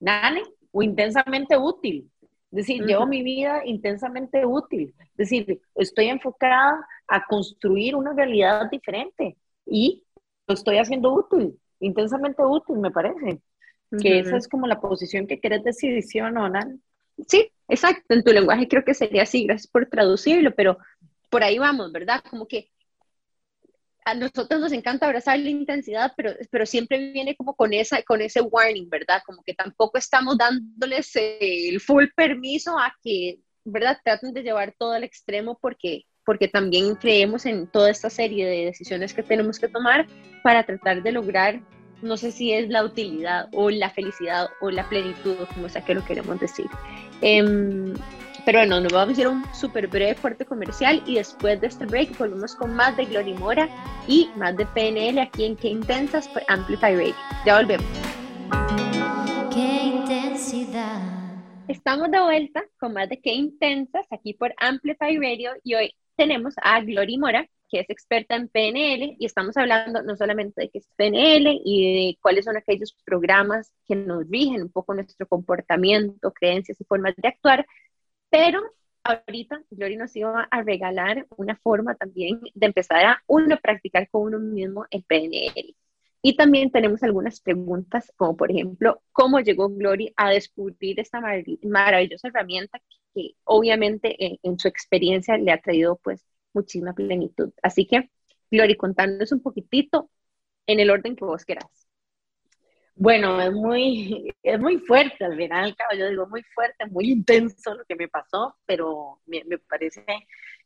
Nani, o intensamente útil. Es decir, llevo mi vida intensamente útil. Es decir, estoy enfocada a construir una realidad diferente y lo estoy haciendo útil, intensamente útil, me parece. Que esa es como la posición que quieres decir, ¿sí o no, Nani? Sí, exacto, en tu lenguaje creo que sería así, gracias por traducirlo, pero por ahí vamos, ¿verdad? Como que a nosotros nos encanta abrazar la intensidad, pero, pero siempre viene como con, esa, con ese warning, ¿verdad? Como que tampoco estamos dándoles el full permiso a que, ¿verdad? Traten de llevar todo al extremo porque, porque también creemos en toda esta serie de decisiones que tenemos que tomar para tratar de lograr, no sé si es la utilidad o la felicidad o la plenitud, como sea que lo queremos decir. Em, pero bueno, nos vamos a hacer un súper breve corte comercial y después de este break volvemos con más de Glory Mora y más de PNL aquí en Qué Intensas por Amplify Radio. Ya volvemos. Qué intensidad. Estamos de vuelta con más de Qué Intensas aquí por Amplify Radio y hoy tenemos a Glory Mora, que es experta en PNL y estamos hablando no solamente de qué es PNL y de cuáles son aquellos programas que nos rigen un poco nuestro comportamiento, creencias y formas de actuar, pero ahorita Gloria nos iba a regalar una forma también de empezar a uno practicar con uno mismo el PNL. Y también tenemos algunas preguntas, como por ejemplo, ¿cómo llegó Gloria a descubrir esta maravillosa herramienta que obviamente en, su experiencia le ha traído pues muchísima plenitud? Así que, Gloria, contándonos un poquitito en el orden que vos querás. Bueno, es muy, es muy fuerte al final, yo digo muy fuerte, muy intenso lo que me pasó, pero me, parece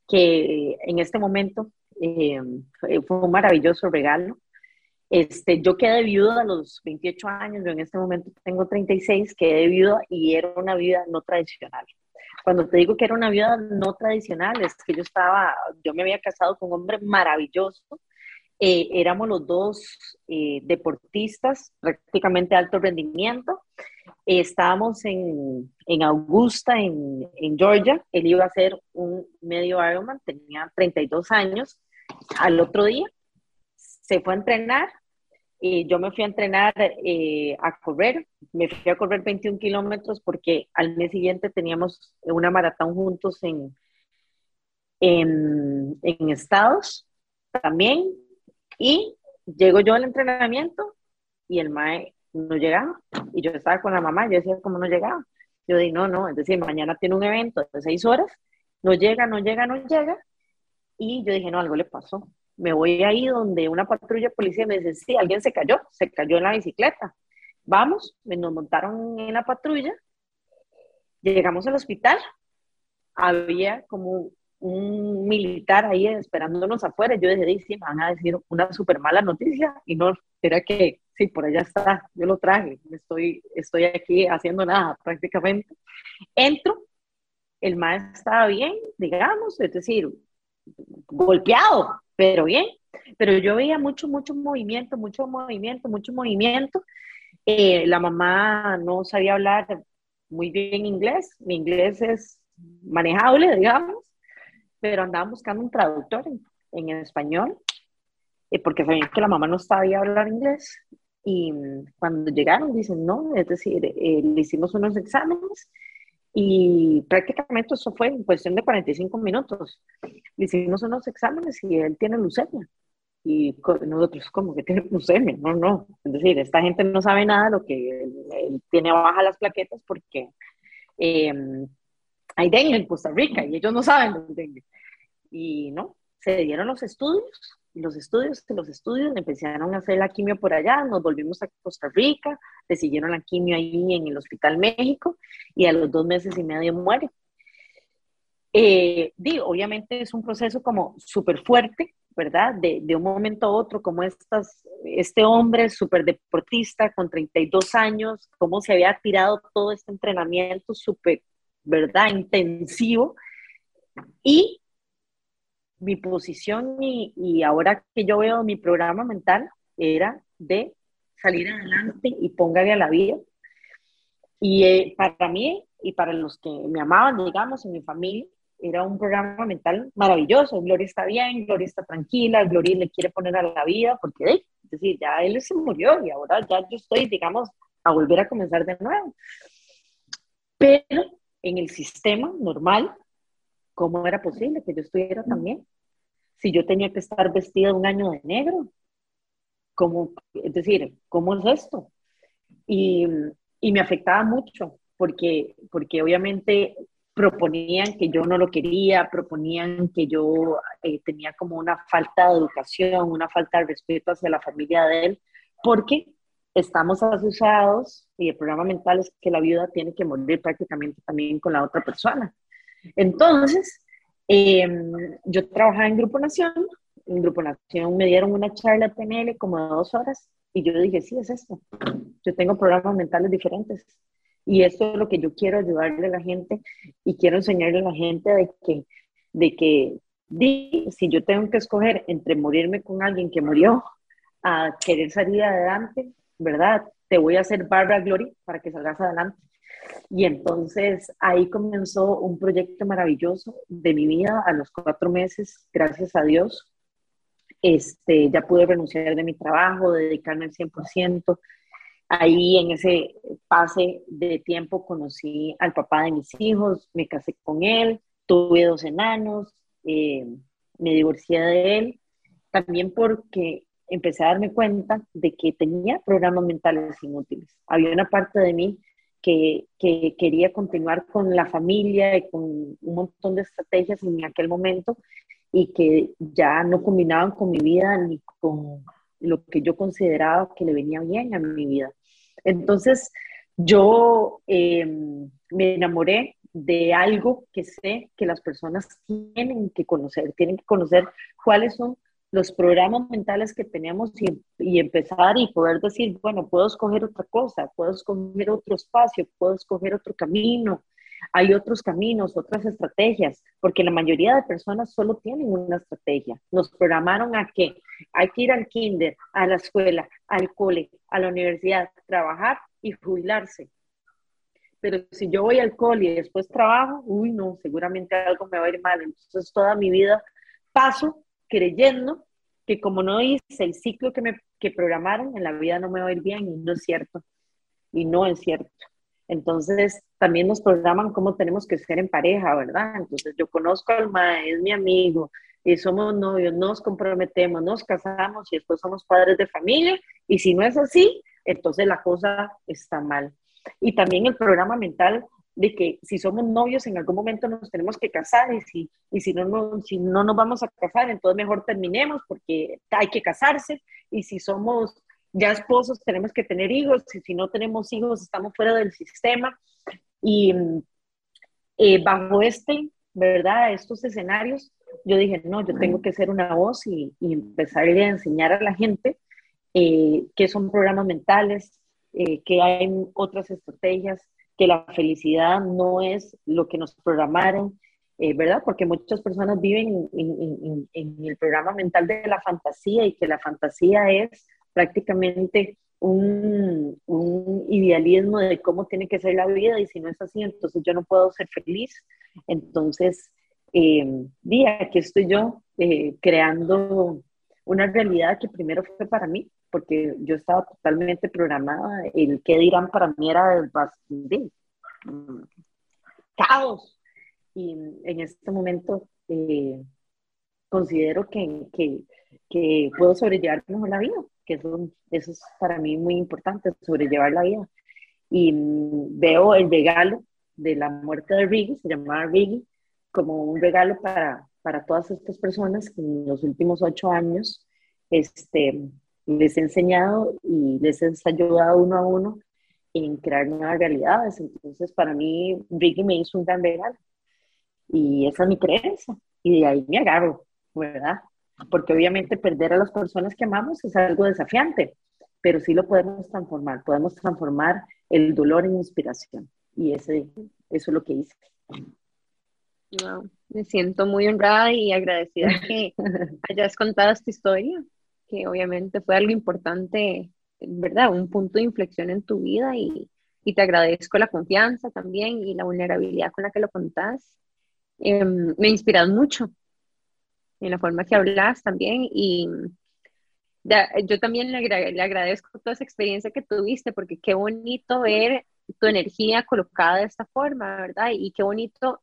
que en este momento eh, fue un maravilloso regalo. Este, yo quedé viuda a los 28 años, yo en este momento tengo 36, quedé viuda y era una vida no tradicional. Cuando te digo que era una vida no tradicional, es que yo estaba, yo me había casado con un hombre maravilloso, eh, éramos los dos eh, deportistas, prácticamente alto rendimiento. estábamos en, en Augusta, en, en, Georgia. Él iba a hacer un medio Ironman, tenía 32 años. Al otro día se fue a entrenar. Y yo me fui a entrenar eh, a correr. Me fui a correr 21 kilómetros porque al mes siguiente teníamos una maratón juntos en, en, en Estados también y llego yo al entrenamiento y el mae no llegaba. Y yo estaba con la mamá, yo decía, ¿cómo no llegaba? Yo dije, no, no, es decir, mañana tiene un evento de seis horas, no llega, no llega, no llega. Y yo dije, no, algo le pasó. Me voy ahí donde una patrulla de policía me dice, sí, alguien se cayó, se cayó en la bicicleta. Vamos, nos montaron en la patrulla, llegamos al hospital, había como un militar ahí esperándonos afuera. Yo dije, sí, me van a decir una súper mala noticia y no, era que sí, por allá está, yo lo traje, estoy, estoy aquí haciendo nada prácticamente. Entro, el maestro estaba bien, digamos, es decir, golpeado, pero bien. Pero yo veía mucho, mucho movimiento, mucho movimiento, mucho movimiento. Eh, la mamá no sabía hablar muy bien inglés, mi inglés es manejable, digamos pero andaban buscando un traductor en, español, eh, porque sabían que la mamá no sabía hablar inglés. Y cuando llegaron, dicen, no, es decir, eh, le hicimos unos exámenes y prácticamente eso fue en cuestión de 45 minutos. Le hicimos unos exámenes y él tiene leucemia. Y nosotros, como que tiene leucemia? No, no. Es decir, esta gente no sabe nada lo que él, tiene baja las plaquetas porque eh, hay dengue en Costa Rica y ellos no saben del dengue. Y no, se dieron los estudios, los estudios, los estudios, empezaron a hacer la quimio por allá, nos volvimos a Costa Rica, le siguieron la quimio ahí en el Hospital México y a los dos meses y medio muere. Eh, digo, obviamente es un proceso como súper fuerte, ¿verdad? De, de, un momento a otro, como estas, este hombre súper deportista con 32 años, cómo se había tirado todo este entrenamiento súper ¿verdad? Intensivo. Y mi posición y, ahora que yo veo mi programa mental era de salir adelante y póngale a la vida. Y eh, para mí y para los que me amaban, digamos, en mi familia, era un programa mental maravilloso. Gloria está bien, Gloria está tranquila, Gloria le quiere poner a la vida, porque es decir, ya él se murió y ahora ya yo estoy, digamos, a volver a comenzar de nuevo. Pero en el sistema normal, ¿cómo era posible que yo estuviera también? Si yo tenía que estar vestida un año de negro, ¿cómo, es decir, ¿cómo es esto? Y, y me afectaba mucho, porque, porque obviamente proponían que yo no lo quería, proponían que yo eh, tenía como una falta de educación, una falta de respeto hacia la familia de él, porque estamos asociados y el programa mental es que la viuda tiene que morir prácticamente también con la otra persona. Entonces, em, yo trabajaba en Grupo Nación, en Grupo Nación me dieron una charla PNL como de dos horas y yo dije, sí, es esto. Yo tengo programas mentales diferentes y esto es lo que yo quiero ayudarle a la gente y quiero enseñarle a la gente de que, de que si yo tengo que escoger entre morirme con alguien que murió a querer salir adelante, ¿verdad? Te voy a hacer Barbara Glory para que salgas adelante. Y entonces ahí comenzó un proyecto maravilloso de mi vida a los cuatro meses, gracias a Dios. Este, ya pude renunciar de mi trabajo, dedicarme al 100%, Ahí en ese pase de tiempo conocí al papá de mis hijos, me casé con él, tuve dos enanos, eh, me divorcié de él, también porque empecé a darme cuenta de que tenía programas mentales inútiles. Había una parte de mí que, que, quería continuar con la familia y con un montón de estrategias en aquel momento y que ya no combinaban con mi vida ni con lo que yo consideraba que le venía bien a mi vida. Entonces, yo em, me enamoré de algo que sé que las personas tienen que conocer, tienen que conocer cuáles son los programas mentales que tenemos y, y, empezar y poder decir, bueno, puedo escoger otra cosa, puedo escoger otro espacio, puedo escoger otro camino, hay otros caminos, otras estrategias, porque la mayoría de personas solo tienen una estrategia. Nos programaron a que hay que ir al kinder, a la escuela, al cole, a la universidad, trabajar y jubilarse. Pero si yo voy al cole y después trabajo, uy, no, seguramente algo me va a ir mal. Entonces toda mi vida paso creyendo que como no hice el ciclo que me que programaron, en la vida no me va a ir bien y no es cierto. Y no es cierto. Entonces, también nos programan cómo tenemos que ser en pareja, ¿verdad? Entonces, yo conozco al mae, es mi amigo, y somos novios, nos comprometemos, nos casamos y después somos padres de familia. Y si no es así, entonces la cosa está mal. Y también el programa mental de que si somos novios en algún momento nos tenemos que casar y si, y si, no, no, si no nos vamos a casar, entonces mejor terminemos porque hay que casarse. Y si somos ya esposos tenemos que tener hijos, y si no tenemos hijos estamos fuera del sistema. Y eh, bajo este, ¿verdad? Estos escenarios, yo dije, no, yo tengo que ser una voz y, empezar a enseñar a la gente eh, qué son programas mentales, eh, que hay otras estrategias, que la felicidad no es lo que nos programaron, eh, ¿verdad? Porque muchas personas viven en, el programa mental de la fantasía y que la fantasía es prácticamente un, idealismo de cómo tiene que ser la vida y si no es así, entonces yo no puedo ser feliz. Entonces, eh, día aquí estoy yo eh, creando una realidad que primero fue para mí, porque yo estaba totalmente programada, el qué dirán para mí era bastante mm, caos. Y en este momento eh, considero que, que, que puedo sobrellevar mejor la vida que eso, eso es para mí muy importante, sobrellevar la vida. Y mm, veo el regalo de la muerte de Riggy, se llamaba Riggy, como un regalo para, para todas estas personas que en los últimos ocho años este, les he enseñado y les he ayudado uno a uno en crear nuevas realidades. Entonces, para mí, Riggy me hizo un gran regalo. Y esa es mi creencia. Y de ahí me agarro, ¿verdad? porque obviamente perder a las personas que amamos es algo desafiante, pero sí lo podemos transformar, podemos transformar el dolor en inspiración y ese, eso es lo que hice. me siento muy honrada y agradecida que hayas contado esta historia, que obviamente fue algo importante, ¿verdad? Un punto de inflexión en tu vida y, te agradezco la confianza también y la vulnerabilidad con la que lo contás. Em, me inspiras mucho en la forma que hablas también y yo también le, le, agradezco toda esa experiencia que tuviste porque qué bonito ver tu energía colocada de esta forma, ¿verdad? Y qué bonito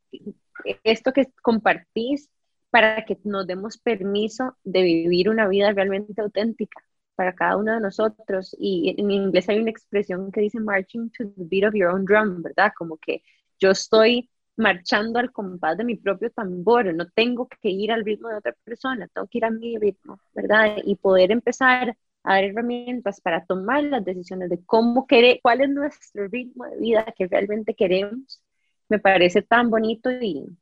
esto que compartís para que nos demos permiso de vivir una vida realmente auténtica para cada uno de nosotros. Y en inglés hay una expresión que dice marching to the beat of your own drum, ¿verdad? Como que yo estoy marchando al compás de mi propio tambor, no tengo que ir al ritmo de otra persona, tengo que ir a mi ritmo, ¿verdad? Y poder empezar a dar herramientas para tomar las decisiones de cómo querer, cuál es nuestro ritmo de vida que realmente queremos, me parece tan bonito y,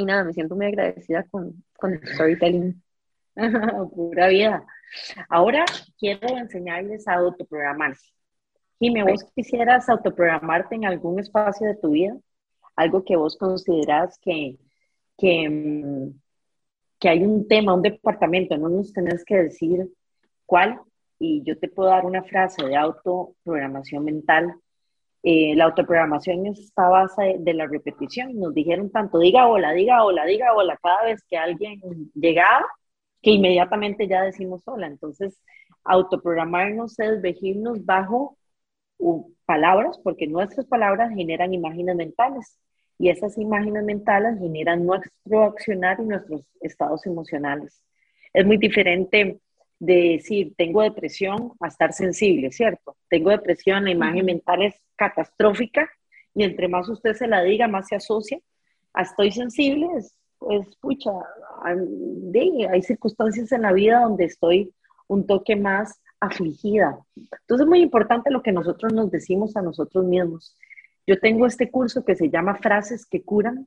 y nada, me siento muy agradecida con, con el storytelling. Pura vida. Ahora quiero enseñarles a autoprogramarse. me ¿vos quisieras autoprogramarte en algún espacio de tu vida? Algo que vos consideras que, que, que hay un tema, un departamento, no nos tenés que decir cuál, y yo te puedo dar una frase de autoprogramación mental. Eh, la autoprogramación está base de, la repetición. Nos dijeron tanto, diga hola, diga hola, diga hola, cada vez que alguien llegaba, que inmediatamente ya decimos hola. Entonces, autoprogramarnos es regirnos bajo palabras, porque nuestras palabras generan imágenes mentales y esas imágenes mentales generan nuestro accionar y nuestros estados emocionales. Es muy diferente de decir, tengo depresión a estar sensible, ¿cierto? Tengo depresión, la imagen mental es catastrófica y entre más usted se la diga, más se asocia a estoy sensible, es, pues, pucha, hay, hay circunstancias en la vida donde estoy un toque más afligida. Entonces es muy importante lo que nosotros nos decimos a nosotros mismos. Yo tengo este curso que se llama Frases que curan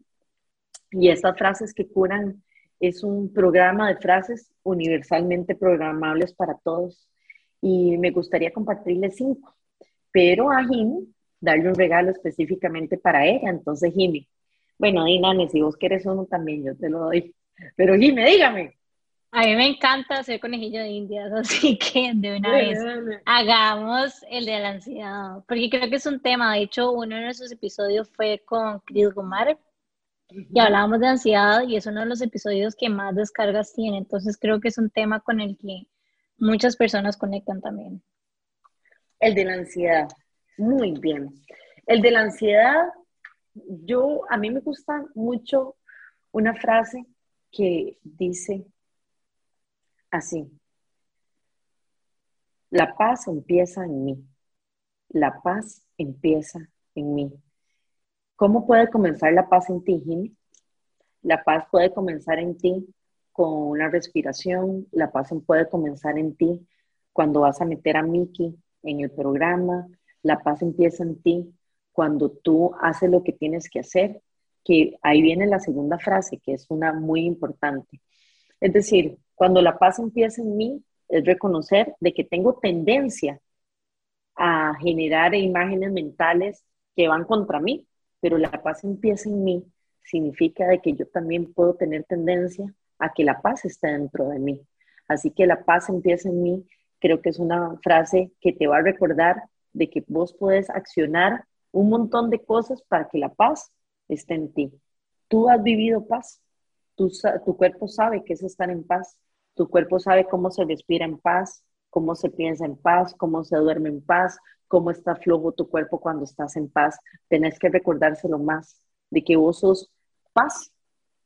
y estas frases que curan es un programa de frases universalmente programables para todos y me gustaría compartirles cinco, pero a Jimmy darle un regalo específicamente para ella. Entonces, Jimmy, bueno, Dinane, si vos quieres uno también, yo te lo doy. Pero Jimmy, dígame. A mí me encanta hacer conejillo de indias, así que de una vez hagamos el de la ansiedad, porque creo que es un tema. De hecho, uno de nuestros episodios fue con Chris Gomar, y hablábamos de ansiedad y es uno de los episodios que más descargas tiene. Entonces creo que es un tema con el que muchas personas conectan también. El de la ansiedad. Muy bien. El de la ansiedad, yo, a mí me gusta mucho una frase que dice así. La paz empieza en mí. La paz empieza en mí. ¿Cómo puede comenzar la paz en ti, Jimmy? La paz puede comenzar en ti con una respiración, la paz puede comenzar en ti cuando vas a meter a Miki en el programa, la paz empieza en ti cuando tú haces lo que tienes que hacer, que ahí viene la segunda frase, que es una muy importante. Es decir, cuando la paz empieza en mí, es reconocer de que tengo tendencia a generar imágenes mentales que van contra mí, pero la paz empieza en mí, significa de que yo también puedo tener tendencia a que la paz esté dentro de mí. Así que la paz empieza en mí, creo que es una frase que te va a recordar de que vos puedes accionar un montón de cosas para que la paz esté en ti. Tú has vivido paz, tu, cuerpo sabe que es estar en paz, tu cuerpo sabe cómo se respira en paz, cómo se piensa en paz, cómo se duerme en paz, cómo está flojo tu cuerpo cuando estás en paz. Tenés que recordárselo más, de que vos sos paz.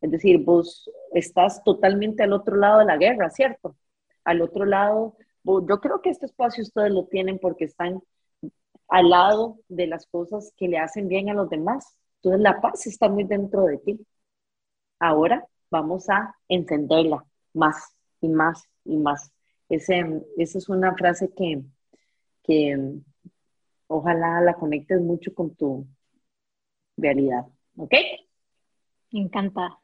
Es decir, vos estás totalmente al otro lado de la guerra, ¿cierto? Al otro lado, yo creo que este espacio ustedes lo tienen porque están al lado de las cosas que le hacen bien a los demás. Entonces la paz está muy dentro de ti. Ahora vamos a encenderla más y más y más. Ese, esa es una frase que, que ojalá la conectes mucho con tu realidad. ¿Ok? Me encanta.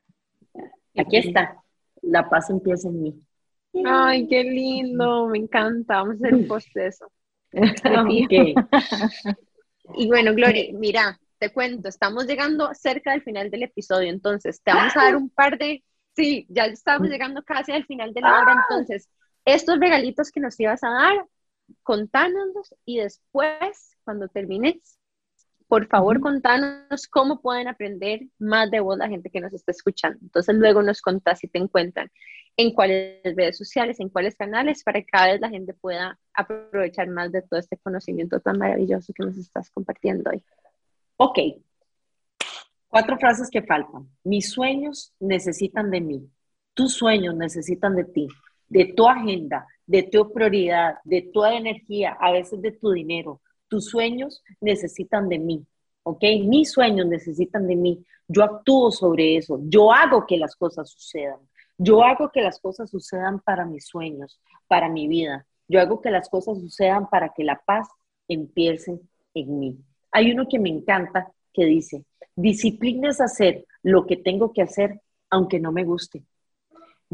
Aquí está. La paz empieza en mí. Ay, qué lindo, me encanta. Vamos a hacer un post de eso. y bueno, Gloria, mira, te cuento, estamos llegando cerca del final del episodio, entonces te vamos a dar un par de, sí, ya estamos llegando casi al final de la hora, entonces estos regalitos que nos ibas a dar, contánoslos y después, cuando termines, por favor, contanos cómo pueden aprender más de vos la gente que nos está escuchando. Entonces, luego nos contás si te encuentran en cuáles redes sociales, en cuáles canales, para que cada vez la gente pueda aprovechar más de todo este conocimiento tan maravilloso que nos estás compartiendo hoy. Ok. Cuatro frases que faltan. Mis sueños necesitan de mí. Tus sueños necesitan de ti de tu agenda, de tu prioridad, de tu energía, a veces de tu dinero. Tus sueños necesitan de mí, ¿ok? Mis sueños necesitan de mí. yo actúo sobre eso, yo hago que las cosas sucedan, yo hago que las cosas sucedan para mis sueños, para mi vida, yo hago que las cosas sucedan para que la paz empiece en mí. Hay uno que me encanta que dice, disciplina es hacer lo que tengo que hacer aunque no me guste.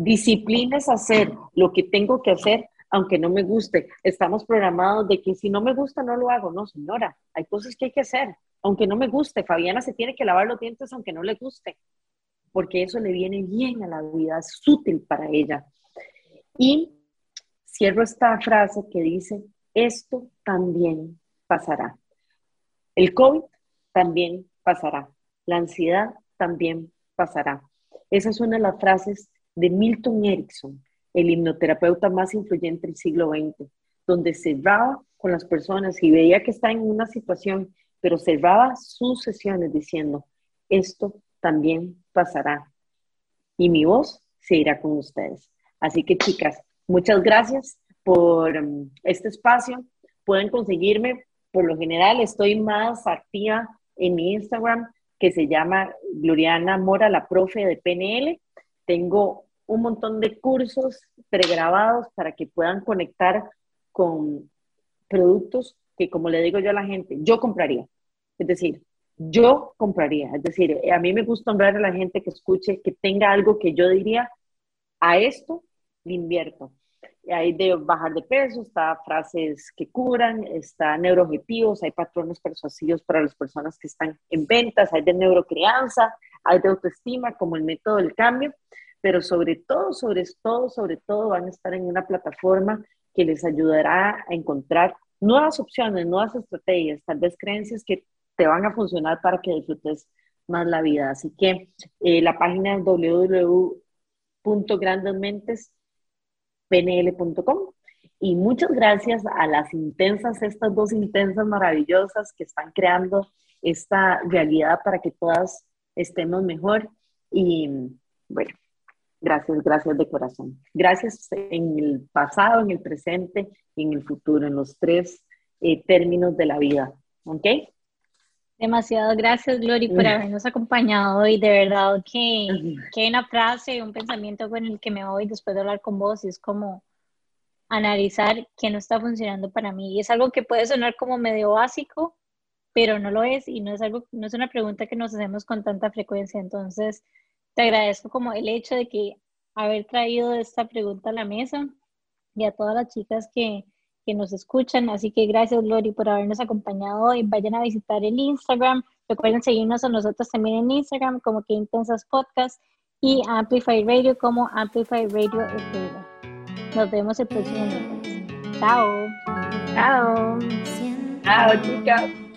Disciplina es hacer lo que tengo que hacer aunque no me guste. Estamos programados de que si no me gusta no lo hago. No, señora, hay cosas que hay que hacer aunque no me guste. Fabiana se tiene que lavar los dientes aunque no le guste, porque eso le viene bien a la vida, es útil para ella. Y cierro esta frase que dice, esto también pasará. El COVID también pasará. La ansiedad también pasará. Esa es una de las frases de Milton Erickson, el hipnoterapeuta más influyente del siglo XX, donde cerraba con las personas y veía que está en una situación, pero cerraba sus sesiones diciendo, esto también pasará. Y mi voz se irá con ustedes. Así que chicas, muchas gracias por um, este espacio. Pueden conseguirme por lo general estoy más activa en mi Instagram que se llama Gloriana Mora, la profe de PNL. Tengo un montón de cursos pregrabados para que puedan conectar con productos que, como le digo yo a la gente, yo compraría. Es decir, yo compraría. Es decir, a mí me gusta hablar a la gente que escuche, que tenga algo que yo diría, a esto le invierto hay de bajar de peso, está frases que curan, está neuroobjetivos, hay patrones persuasivos para las personas que están en ventas, hay de neurocrianza, hay de autoestima como el método del cambio, pero sobre todo, sobre todo, sobre todo van a estar en una plataforma que les ayudará a encontrar nuevas opciones, nuevas estrategias, tal vez creencias que te van a funcionar para que disfrutes más la vida. Así que eh, la página es www.grandesmentes.com pnl.com. Y muchas gracias a las intensas, estas dos intensas maravillosas que están creando esta realidad para que todas estemos mejor. Y bueno, gracias, gracias de corazón. Gracias en el pasado, en el presente y en el futuro, en los tres eh, términos de la vida. ¿Ok? Demasiado gracias, Glory, por habernos acompañado y de verdad que, que hay una frase, un pensamiento con el que me voy después de hablar con vos y es como analizar qué no está funcionando para mí. Y es algo que puede sonar como medio básico, pero no lo es y no es algo, no es una pregunta que nos hacemos con tanta frecuencia. Entonces, te agradezco como el hecho de que haber traído esta pregunta a la mesa y a todas las chicas que, nos escuchan. Así que gracias, Lori, por habernos acompañado hoy. Vayan a visitar el Instagram. Recuerden seguirnos a nosotros también en Instagram como que Intensas Podcast y Amplify Radio como Amplify Radio Nos vemos el próximo miércoles. Chao. Chao. Chao, chicas.